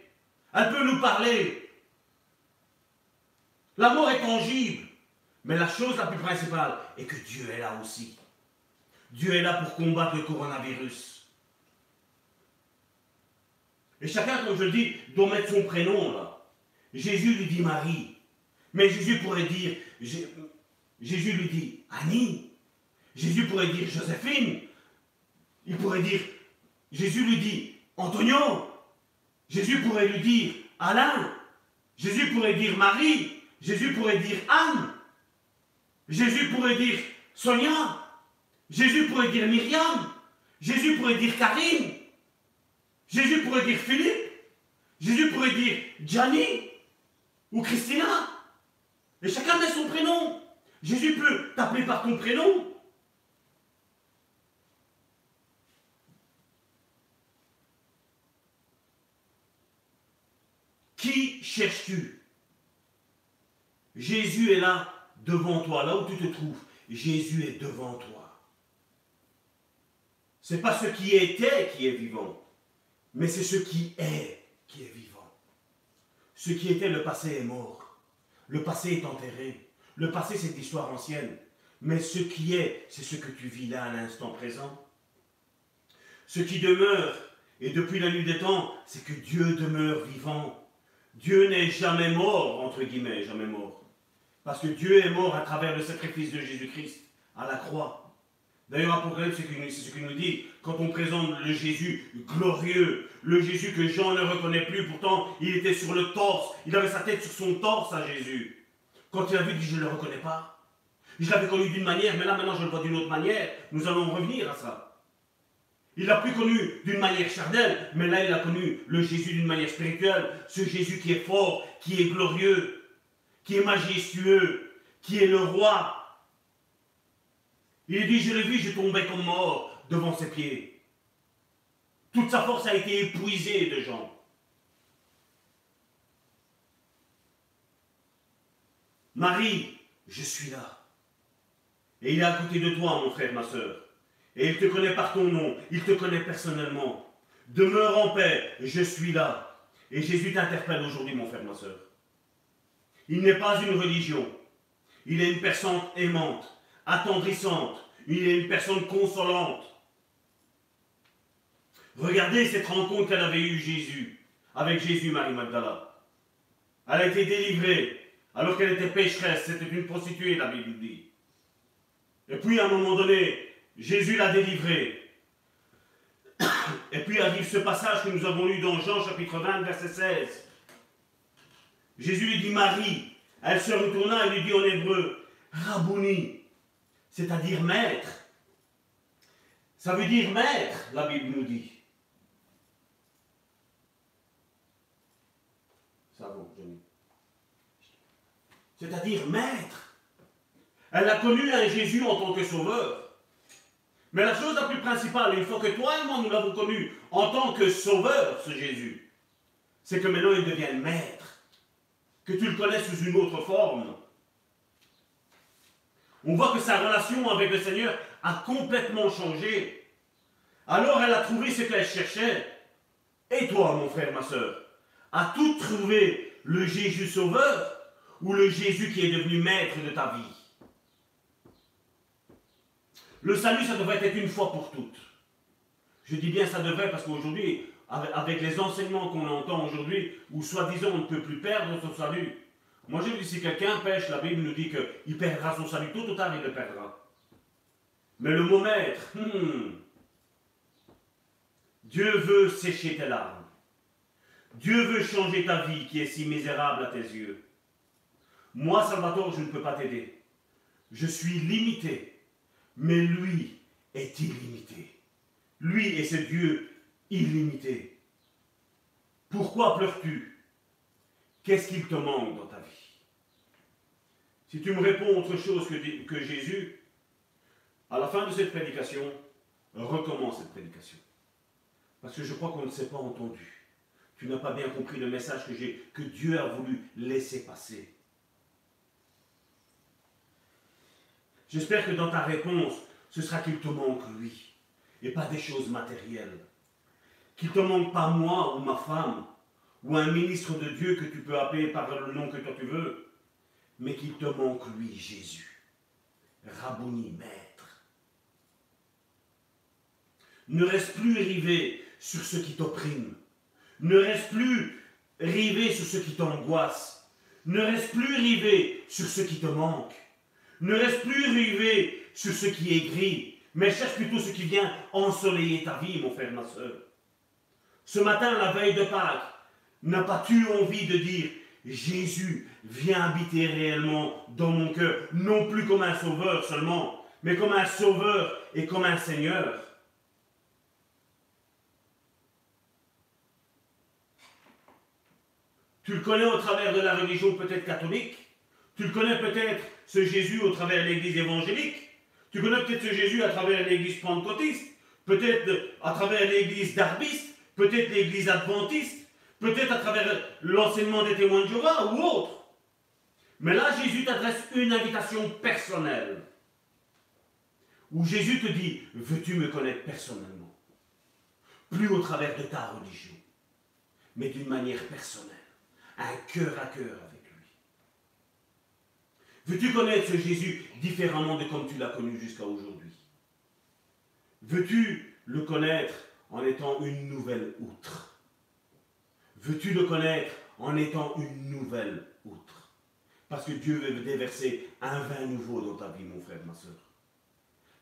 B: Elle peut nous parler. La mort est tangible. Mais la chose la plus principale est que Dieu est là aussi. Dieu est là pour combattre le coronavirus. Et chacun, comme je le dis, doit mettre son prénom là. Jésus lui dit Marie. Mais Jésus pourrait dire, Jésus lui dit Annie. Jésus pourrait dire Joséphine. Il pourrait dire, Jésus lui dit Antonio. Jésus pourrait lui dire Alain. Jésus pourrait dire Marie. Jésus pourrait dire Anne. Jésus pourrait dire Sonia. Jésus pourrait dire Myriam. Jésus pourrait dire Karine. Jésus pourrait dire Philippe. Jésus pourrait dire Gianni ou Christina. Et chacun met son prénom. Jésus peut t'appeler par ton prénom. Qui cherches-tu? Jésus est là devant toi, là où tu te trouves. Jésus est devant toi. Ce n'est pas ce qui était qui est vivant, mais c'est ce qui est qui est vivant. Ce qui était le passé est mort. Le passé est enterré. Le passé, c'est l'histoire ancienne. Mais ce qui est, c'est ce que tu vis là à l'instant présent. Ce qui demeure, et depuis la nuit des temps, c'est que Dieu demeure vivant. Dieu n'est jamais mort, entre guillemets, jamais mort. Parce que Dieu est mort à travers le sacrifice de Jésus-Christ à la croix. D'ailleurs, Apocalypse, c'est ce qu'il nous dit. Quand on présente le Jésus glorieux, le Jésus que Jean ne reconnaît plus, pourtant il était sur le torse, il avait sa tête sur son torse à Jésus. Quand il a vu, il dit Je ne le reconnais pas. Je l'avais connu d'une manière, mais là maintenant je le vois d'une autre manière. Nous allons revenir à ça. Il l'a plus connu d'une manière charnelle, mais là il a connu le Jésus d'une manière spirituelle. Ce Jésus qui est fort, qui est glorieux, qui est majestueux, qui est le roi. Il dit, je l'ai vu, je tombais comme mort devant ses pieds. Toute sa force a été épuisée de gens. Marie, je suis là. Et il est à côté de toi, mon frère, ma soeur. Et il te connaît par ton nom, il te connaît personnellement. Demeure en paix, je suis là. Et Jésus t'interpelle aujourd'hui, mon frère, ma soeur. Il n'est pas une religion. Il est une personne aimante, attendrissante. Il est une personne consolante. Regardez cette rencontre qu'elle avait eue Jésus, avec Jésus, Marie Magdala. Elle a été délivrée alors qu'elle était pécheresse. C'était une prostituée, la Bible dit. Et puis à un moment donné, Jésus l'a délivrée. Et puis arrive ce passage que nous avons lu dans Jean chapitre 20, verset 16. Jésus lui dit Marie. Elle se retourna et lui dit en hébreu Rabouni, c'est-à-dire maître. Ça veut dire maître, la Bible nous dit. Ça va, C'est-à-dire maître. Elle a connu un Jésus en tant que sauveur. Mais la chose la plus principale, une fois que toi et moi nous l'avons connu en tant que sauveur, ce Jésus, c'est que maintenant il devienne maître, que tu le connais sous une autre forme. On voit que sa relation avec le Seigneur a complètement changé. Alors elle a trouvé ce qu'elle cherchait. Et toi, mon frère, ma soeur, as-tu trouvé le Jésus sauveur ou le Jésus qui est devenu maître de ta vie? Le salut, ça devrait être une fois pour toutes. Je dis bien ça devrait parce qu'aujourd'hui, avec les enseignements qu'on entend aujourd'hui, où soi-disant on ne peut plus perdre son salut. Moi je dis, si quelqu'un pêche, la Bible nous dit qu'il perdra son salut, tôt ou tard il le perdra. Mais le mot maître, hmm, Dieu veut sécher tes larmes. Dieu veut changer ta vie qui est si misérable à tes yeux. Moi, Salvatore, je ne peux pas t'aider. Je suis limité mais lui est illimité. Lui est ce Dieu illimité. Pourquoi pleures-tu? Qu'est-ce qu'il te manque dans ta vie? Si tu me réponds autre chose que, que Jésus, à la fin de cette prédication, recommence cette prédication. Parce que je crois qu'on ne s'est pas entendu. Tu n'as pas bien compris le message que, que Dieu a voulu laisser passer. J'espère que dans ta réponse, ce sera qu'il te manque lui, et pas des choses matérielles. Qu'il te manque pas moi ou ma femme, ou un ministre de Dieu que tu peux appeler par le nom que toi tu veux, mais qu'il te manque lui, Jésus. Rabouni, maître. Ne reste plus rivé sur ce qui t'opprime. Ne reste plus rivé sur ce qui t'angoisse. Ne reste plus rivé sur ce qui te manque. Ne reste plus rivé sur ce qui est gris, mais cherche plutôt ce qui vient ensoleiller ta vie, mon frère, ma soeur. Ce matin, la veille de Pâques, n'as pas-tu envie de dire Jésus vient habiter réellement dans mon cœur, non plus comme un sauveur seulement, mais comme un sauveur et comme un Seigneur. Tu le connais au travers de la religion peut-être catholique, tu le connais peut-être ce Jésus au travers de l'église évangélique? Tu connais peut-être ce Jésus à travers l'église pentecôtiste, peut-être à travers l'église darbiste, peut-être l'église adventiste, peut-être à travers l'enseignement des témoins de Jéhovah ou autre. Mais là, Jésus t'adresse une invitation personnelle. Où Jésus te dit, veux-tu me connaître personnellement? Plus au travers de ta religion, mais d'une manière personnelle, un cœur à cœur Veux-tu connaître ce Jésus différemment de comme tu l'as connu jusqu'à aujourd'hui? Veux-tu le connaître en étant une nouvelle outre Veux-tu le connaître en étant une nouvelle outre? Parce que Dieu veut déverser un vin nouveau dans ta vie, mon frère, ma soeur.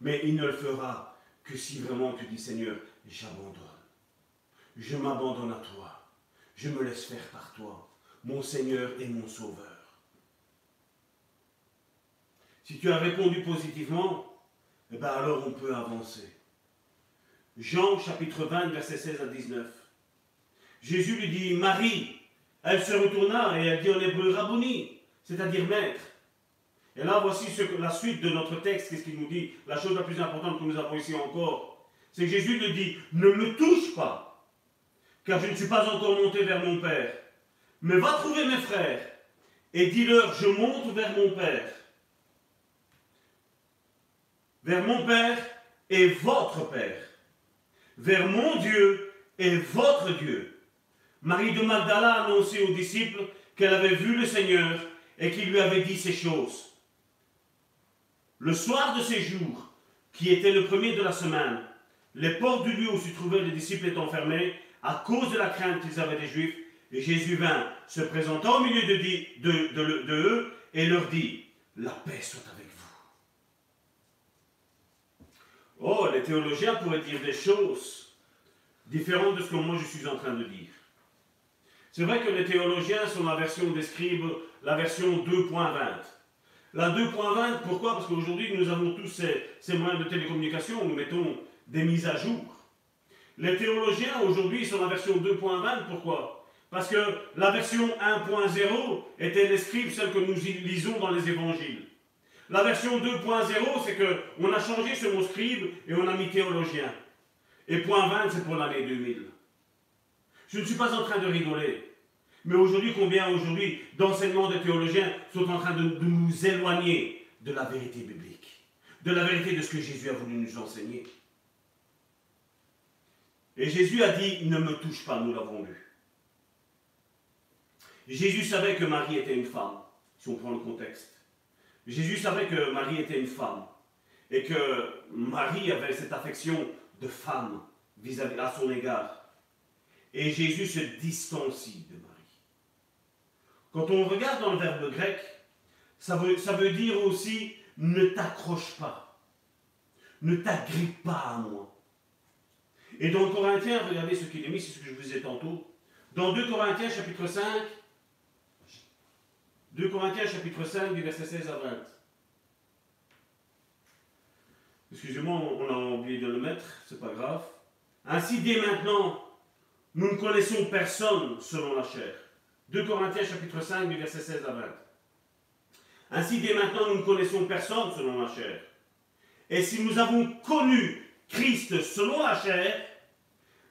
B: Mais il ne le fera que si vraiment tu dis Seigneur, j'abandonne. Je m'abandonne à toi. Je me laisse faire par toi, mon Seigneur et mon Sauveur. Si tu as répondu positivement, eh bien alors on peut avancer. Jean chapitre 20, verset 16 à 19. Jésus lui dit, Marie, elle se retourna et elle dit en hébreu Rabboni, c'est-à-dire maître. Et là, voici la suite de notre texte, qu'est-ce qu'il nous dit? La chose la plus importante que nous avons ici encore, c'est que Jésus lui dit, ne me touche pas, car je ne suis pas encore monté vers mon Père. Mais va trouver mes frères et dis-leur, je monte vers mon Père. Vers mon Père et votre Père. Vers mon Dieu et votre Dieu. Marie de Magdala a annoncé aux disciples qu'elle avait vu le Seigneur et qu'il lui avait dit ces choses. Le soir de ces jours, qui était le premier de la semaine, les portes du lieu où se trouvaient les disciples étant fermées à cause de la crainte qu'ils avaient des Juifs, et Jésus vint, se présenta au milieu de, eux et leur dit, la paix soit avec vous. Oh, les théologiens pourraient dire des choses différentes de ce que moi je suis en train de dire. C'est vrai que les théologiens sont la version des scribes, la version 2.20. La 2.20, pourquoi? Parce qu'aujourd'hui, nous avons tous ces, moyens de télécommunication nous mettons des mises à jour. Les théologiens, aujourd'hui, sont la version 2.20, pourquoi? Parce que la version 1.0 était les scribes, celle que nous lisons dans les évangiles. La version 2.0, c'est qu'on a changé ce mot scribe et on a mis théologien. Et point 20, c'est pour l'année 2000. Je ne suis pas en train de rigoler. Mais aujourd'hui, combien aujourd'hui d'enseignements de théologiens sont en train de, nous éloigner de la vérité biblique, de la vérité de ce que Jésus a voulu nous enseigner. Et Jésus a dit, ne me touche pas, nous l'avons lu. Jésus savait que Marie était une femme, si on prend le contexte. Jésus savait que Marie était une femme et que Marie avait cette affection de femme vis-à-vis à son égard. Et Jésus se distancie de Marie. Quand on regarde dans le verbe grec, ça veut, dire aussi ne t'accroche pas, ne t'agrippe pas à moi. Et dans Corinthiens, regardez ce qu'il est mis, c'est ce que je vous ai tantôt. Dans 2 Corinthiens chapitre 5, 2 Corinthiens chapitre 5 du verset 16 à 20. Excusez-moi, on a oublié de le mettre, c'est pas grave. Ainsi dès maintenant, nous ne connaissons personne selon la chair. 2 Corinthiens chapitre 5 du verset 16 à 20. Ainsi dès maintenant nous ne connaissons personne selon la chair. Et si nous avons connu Christ selon la chair,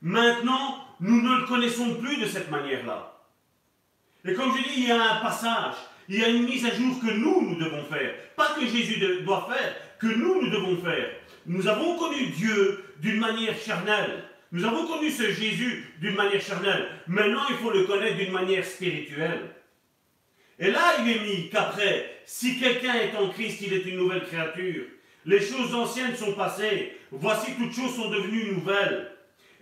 B: maintenant nous ne le connaissons plus de cette manière-là. Et comme je dis, il y a un passage, il y a une mise à jour que nous, nous devons faire. Pas que Jésus doit faire, que nous, nous devons faire. Nous avons connu Dieu d'une manière charnelle. Nous avons connu ce Jésus d'une manière charnelle. Maintenant, il faut le connaître d'une manière spirituelle. Et là, il est mis qu'après, si quelqu'un est en Christ, il est une nouvelle créature. Les choses anciennes sont passées. Voici toutes choses sont devenues nouvelles.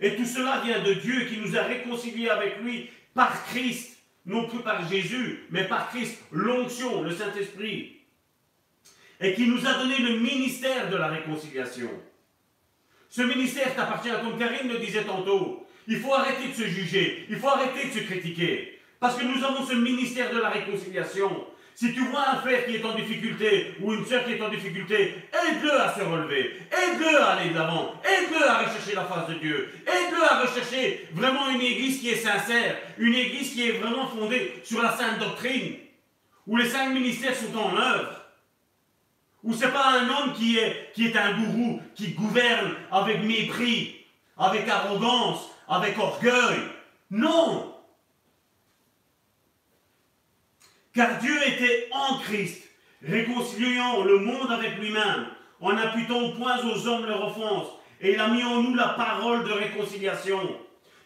B: Et tout cela vient de Dieu qui nous a réconciliés avec lui par Christ. Non plus par Jésus, mais par Christ, l'onction, le Saint-Esprit. Et qui nous a donné le ministère de la réconciliation. Ce ministère t'appartient, comme Karine le disait tantôt. Il faut arrêter de se juger, il faut arrêter de se critiquer. Parce que nous avons ce ministère de la réconciliation. Si tu vois un frère qui est en difficulté ou une soeur qui est en difficulté, aide-le à se relever, aide-le à aller de l'avant, aide-le à rechercher la face de Dieu, aide-le à rechercher vraiment une église qui est sincère, une église qui est vraiment fondée sur la sainte doctrine, où les cinq ministères sont en œuvre. Ou c'est pas un homme qui est, qui est un gourou, qui gouverne avec mépris, avec arrogance, avec orgueil. Non Car Dieu était en Christ, réconciliant le monde avec lui-même, en imputant point aux hommes leur offense, et il a mis en nous la parole de réconciliation.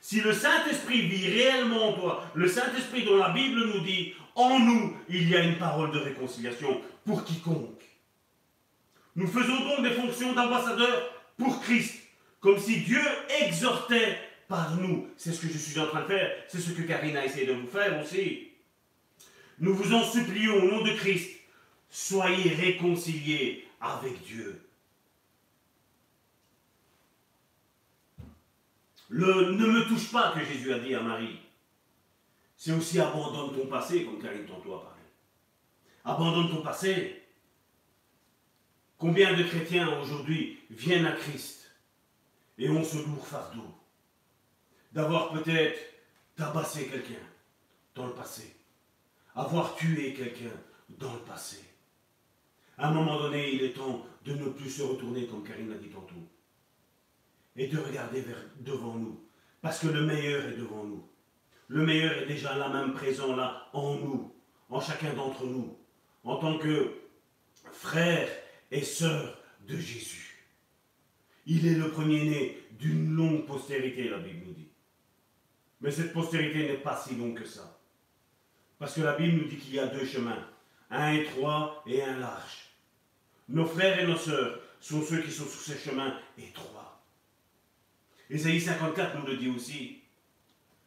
B: Si le Saint-Esprit vit réellement en toi, le Saint-Esprit dont la Bible nous dit, en nous, il y a une parole de réconciliation pour quiconque. Nous faisons donc des fonctions d'ambassadeurs pour Christ, comme si Dieu exhortait par nous. C'est ce que je suis en train de faire, c'est ce que Karine a essayé de vous faire aussi. Nous vous en supplions au nom de Christ, soyez réconciliés avec Dieu. Le ne me touche pas que Jésus a dit à Marie, c'est aussi abandonne ton passé, comme Karine Tonto a parlé. Abandonne ton passé. Combien de chrétiens aujourd'hui viennent à Christ et ont ce lourd fardeau d'avoir peut-être tabassé quelqu'un dans le passé? Avoir tué quelqu'un dans le passé. À un moment donné, il est temps de ne plus se retourner, comme Karine l'a dit tantôt, et de regarder devant nous, parce que le meilleur est devant nous. Le meilleur est déjà là, même présent là, en nous, en chacun d'entre nous, en tant que frère et sœur de Jésus. Il est le premier-né d'une longue postérité, la Bible nous dit. Mais cette postérité n'est pas si longue que ça. Parce que la Bible nous dit qu'il y a deux chemins, un étroit et un large. Nos frères et nos sœurs sont ceux qui sont sur ces chemins étroits. Ésaïe 54 nous le dit aussi.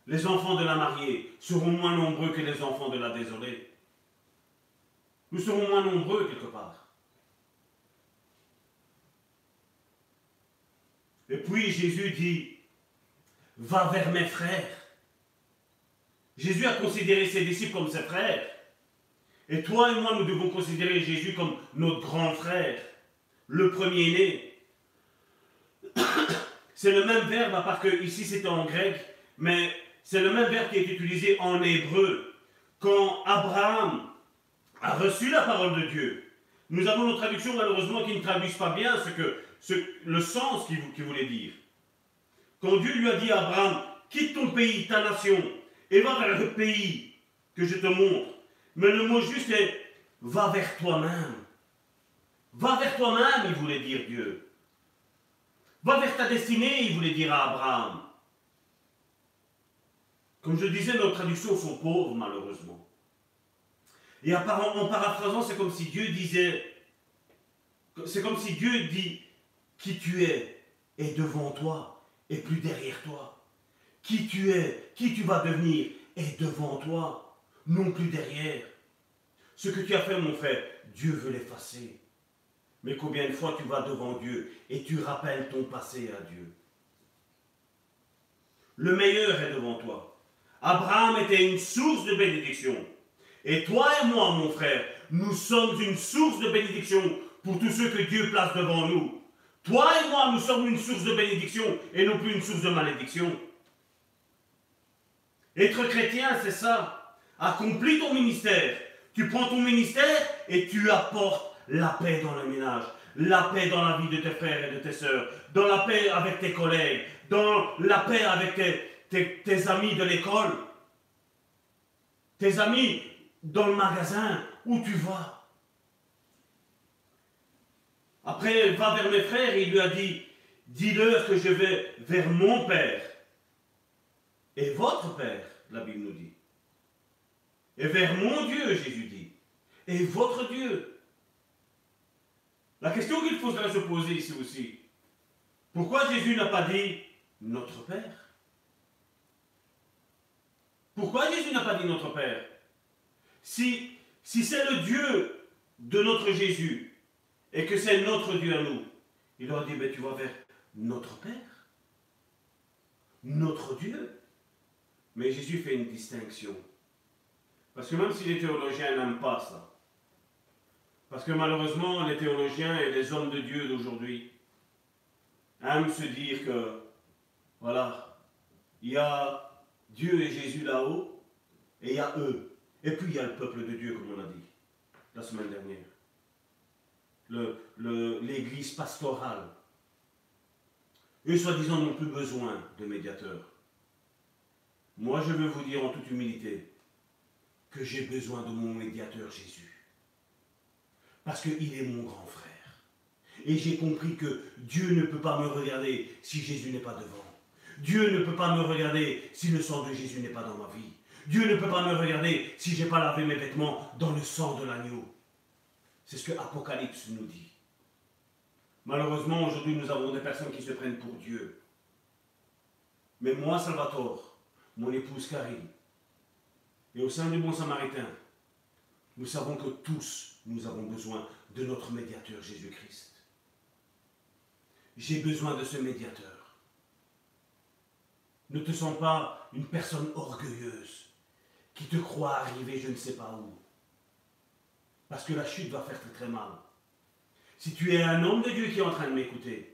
B: Les enfants de la mariée seront moins nombreux que les enfants de la désolée. Nous serons moins nombreux quelque part. Et puis Jésus dit, va vers mes frères. Jésus a considéré ses disciples comme ses frères. Et toi et moi, nous devons considérer Jésus comme notre grand frère, le premier-né. C'est le même verbe, à part que ici c'était en grec, mais c'est le même verbe qui est utilisé en hébreu. Quand Abraham a reçu la parole de Dieu, nous avons nos traductions malheureusement qui ne traduisent pas bien ce que, le sens qu'il voulait dire. Quand Dieu lui a dit à Abraham, quitte ton pays, ta nation, et va vers le pays que je te montre. Mais le mot juste est va vers toi-même. Va vers toi-même, il voulait dire Dieu. Va vers ta destinée, il voulait dire à Abraham. Comme je disais, nos traductions sont pauvres, malheureusement. Et en paraphrasant, c'est comme si Dieu disait, c'est comme si Dieu dit, qui tu es est devant toi et plus derrière toi. Qui tu es, qui tu vas devenir? Est devant toi, non plus derrière. Ce que tu as fait, mon frère, Dieu veut l'effacer. Mais combien de fois tu vas devant Dieu et tu rappelles ton passé à Dieu? Le meilleur est devant toi. Abraham était une source de bénédiction. Et toi et moi, mon frère, nous sommes une source de bénédiction pour tous ceux que Dieu place devant nous. Toi et moi, nous sommes une source de bénédiction et non plus une source de malédiction. Être chrétien, c'est ça. Accomplis ton ministère. Tu prends ton ministère et tu apportes la paix dans le ménage, la paix dans la vie de tes frères et de tes sœurs, dans la paix avec tes collègues, dans la paix avec tes, amis de l'école, tes amis dans le magasin, où tu vas. Après, va vers mes frères il lui a dit, dis-leur que je vais vers mon Père et votre Père, la Bible nous dit. Et vers mon Dieu, Jésus dit. Et votre Dieu. La question qu'il faudrait se poser ici aussi. Pourquoi Jésus n'a pas dit notre Père? Pourquoi Jésus n'a pas dit notre Père? Si, si c'est le Dieu de notre Jésus et que c'est notre Dieu à nous, il aurait dit, ben, tu vas vers notre Père, notre Dieu. Mais Jésus fait une distinction. Parce que même si les théologiens n'aiment pas ça, parce que malheureusement, les théologiens et les hommes de Dieu d'aujourd'hui aiment se dire que, voilà, il y a Dieu et Jésus là-haut, et il y a eux. Et puis il y a le peuple de Dieu, comme on a dit la semaine dernière. L'église pastorale. Eux, soi-disant, n'ont plus besoin de médiateurs. Moi, je veux vous dire en toute humilité que j'ai besoin de mon médiateur Jésus. Parce qu'il est mon grand frère. Et j'ai compris que Dieu ne peut pas me regarder si Jésus n'est pas devant. Dieu ne peut pas me regarder si le sang de Jésus n'est pas dans ma vie. Dieu ne peut pas me regarder si je n'ai pas lavé mes vêtements dans le sang de l'agneau. C'est ce que Apocalypse nous dit. Malheureusement, aujourd'hui, nous avons des personnes qui se prennent pour Dieu. Mais moi, Salvatore, mon épouse Karine, et au sein du bon samaritain, nous savons que tous, nous avons besoin de notre médiateur Jésus-Christ. J'ai besoin de ce médiateur. Ne te sens pas une personne orgueilleuse qui te croit arriver je ne sais pas où. Parce que la chute va faire très très mal. Si tu es un homme de Dieu qui est en train de m'écouter,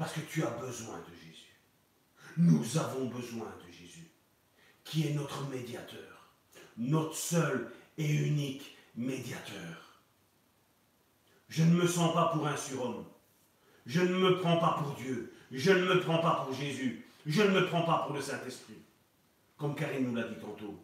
B: Parce que tu as besoin de Jésus. Nous avons besoin de Jésus, qui est notre médiateur, notre seul et unique médiateur. Je ne me sens pas pour un surhomme. Je ne me prends pas pour Dieu. Je ne me prends pas pour Jésus. Je ne me prends pas pour le Saint-Esprit. Comme Karine nous l'a dit tantôt.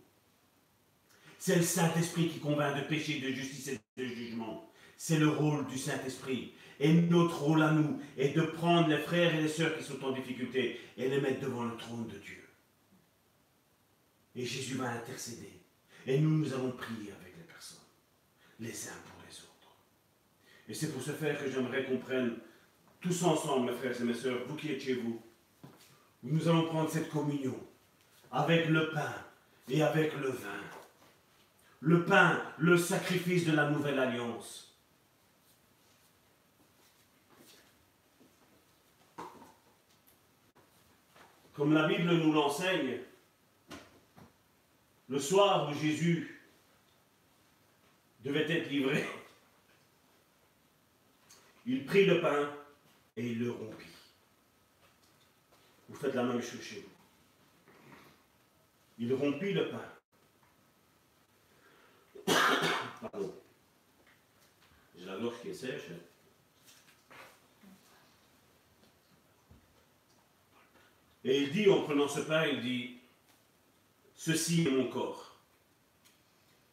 B: C'est le Saint-Esprit qui convainc de péché, de justice et de jugement. C'est le rôle du Saint-Esprit. Et notre rôle à nous est de prendre les frères et les sœurs qui sont en difficulté et les mettre devant le trône de Dieu. Et Jésus va intercéder. Et nous, nous allons prier avec les personnes, les uns pour les autres. Et c'est pour ce faire que j'aimerais qu'on prenne tous ensemble, mes frères et mes sœurs, vous qui êtes chez vous, nous allons prendre cette communion avec le pain et avec le vin. Le pain, le sacrifice de la nouvelle alliance. Comme la Bible nous l'enseigne, le soir où Jésus devait être livré, il prit le pain et il le rompit. Vous faites la même chose chez. Il rompit le pain. Pardon. J'ai la gorge qui est sèche. Et il dit, en prenant ce pain, il dit, ceci est mon corps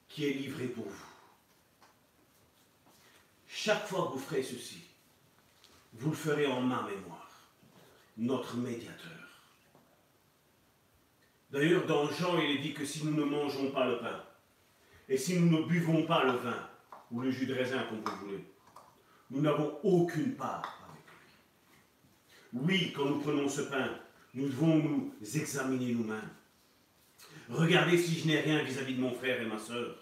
B: qui est livré pour vous. Chaque fois que vous ferez ceci, vous le ferez en ma mémoire, notre médiateur. D'ailleurs, dans Jean, il est dit que si nous ne mangeons pas le pain, et si nous ne buvons pas le vin, ou le jus de raisin, comme vous voulez, nous n'avons aucune part avec lui. Oui, quand nous prenons ce pain, nous devons nous examiner nous-mêmes. Regardez si je n'ai rien vis-à-vis de mon frère et ma soeur.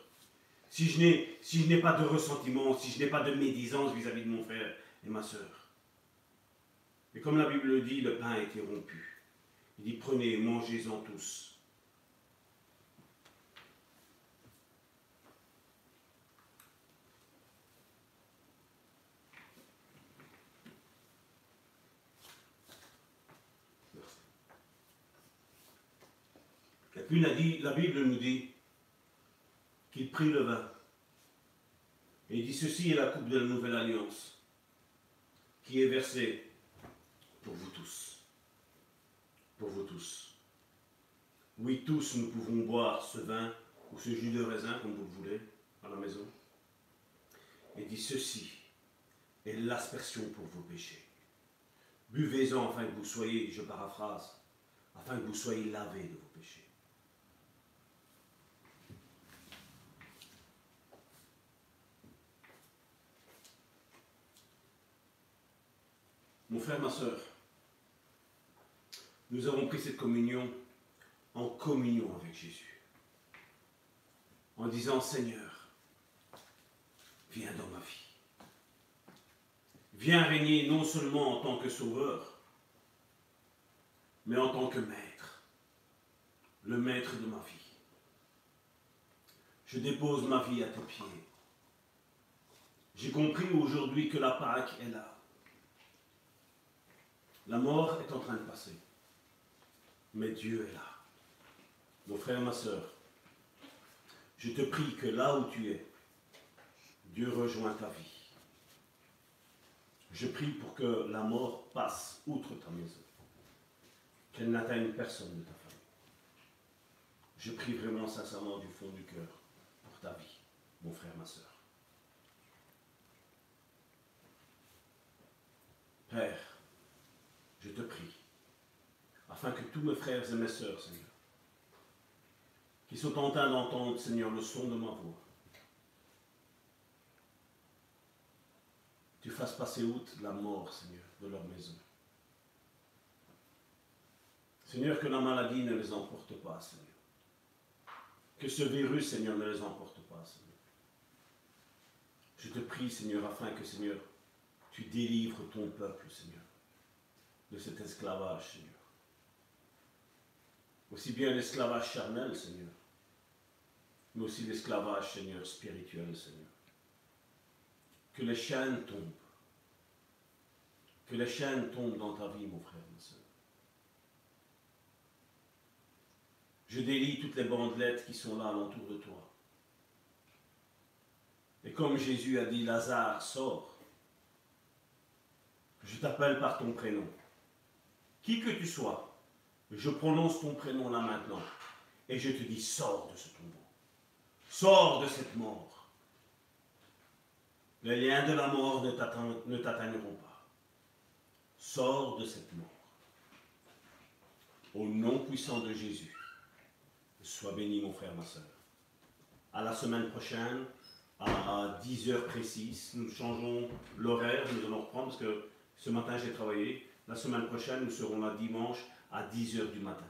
B: Si je n'ai pas de ressentiment, si je n'ai pas de médisance vis-à-vis de mon frère et ma soeur. Et comme la Bible le dit, le pain a été rompu. Il dit prenez, mangez-en tous. Puis la, la Bible nous dit qu'il prit le vin. Et il dit, ceci est la coupe de la nouvelle alliance qui est versée pour vous tous. Pour vous tous. Oui, tous nous pouvons boire ce vin ou ce jus de raisin, comme vous le voulez, à la maison. Et dit, ceci est l'aspersion pour vos péchés. Buvez-en afin que vous soyez, je paraphrase, afin que vous soyez lavés de vos péchés. Mon frère, ma soeur, nous avons pris cette communion en communion avec Jésus. En disant, Seigneur, viens dans ma vie. Viens régner non seulement en tant que sauveur, mais en tant que maître, le maître de ma vie. Je dépose ma vie à tes pieds. J'ai compris aujourd'hui que la Pâque est là. La mort est en train de passer. Mais Dieu est là. Mon frère, ma soeur, je te prie que là où tu es, Dieu rejoint ta vie. Je prie pour que la mort passe outre ta maison, qu'elle n'atteigne personne de ta famille. Je prie vraiment sincèrement du fond du cœur pour ta vie, mon frère, ma soeur. Père, je te prie, afin que tous mes frères et mes sœurs, Seigneur, qui sont en train d'entendre, Seigneur, le son de ma voix, tu fasses passer outre la mort, Seigneur, de leur maison. Seigneur, que la maladie ne les emporte pas, Seigneur. Que ce virus, Seigneur, ne les emporte pas, Seigneur. Je te prie, Seigneur, afin que, Seigneur, tu délivres ton peuple, Seigneur de cet esclavage, Seigneur. Aussi bien l'esclavage charnel, Seigneur, mais aussi l'esclavage, Seigneur, spirituel, Seigneur. Que les chaînes tombent. Que les chaînes tombent dans ta vie, mon frère, ma soeur. Je délie toutes les bandelettes qui sont là alentour de toi. Et comme Jésus a dit, Lazare, sors. Je t'appelle par ton prénom. Qui que tu sois, je prononce ton prénom là maintenant. Et je te dis, sors de ce tombeau. Sors de cette mort. Les liens de la mort ne t'atteindront pas. Sors de cette mort. Au nom puissant de Jésus. Sois béni, mon frère, ma soeur. À la semaine prochaine, à 10 heures précises. Nous changeons l'horaire, nous allons reprendre parce que ce matin j'ai travaillé. La semaine prochaine, nous serons là dimanche à 10 heures du matin,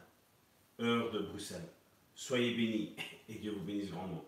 B: heure de Bruxelles. Soyez bénis et Dieu vous bénisse grandement.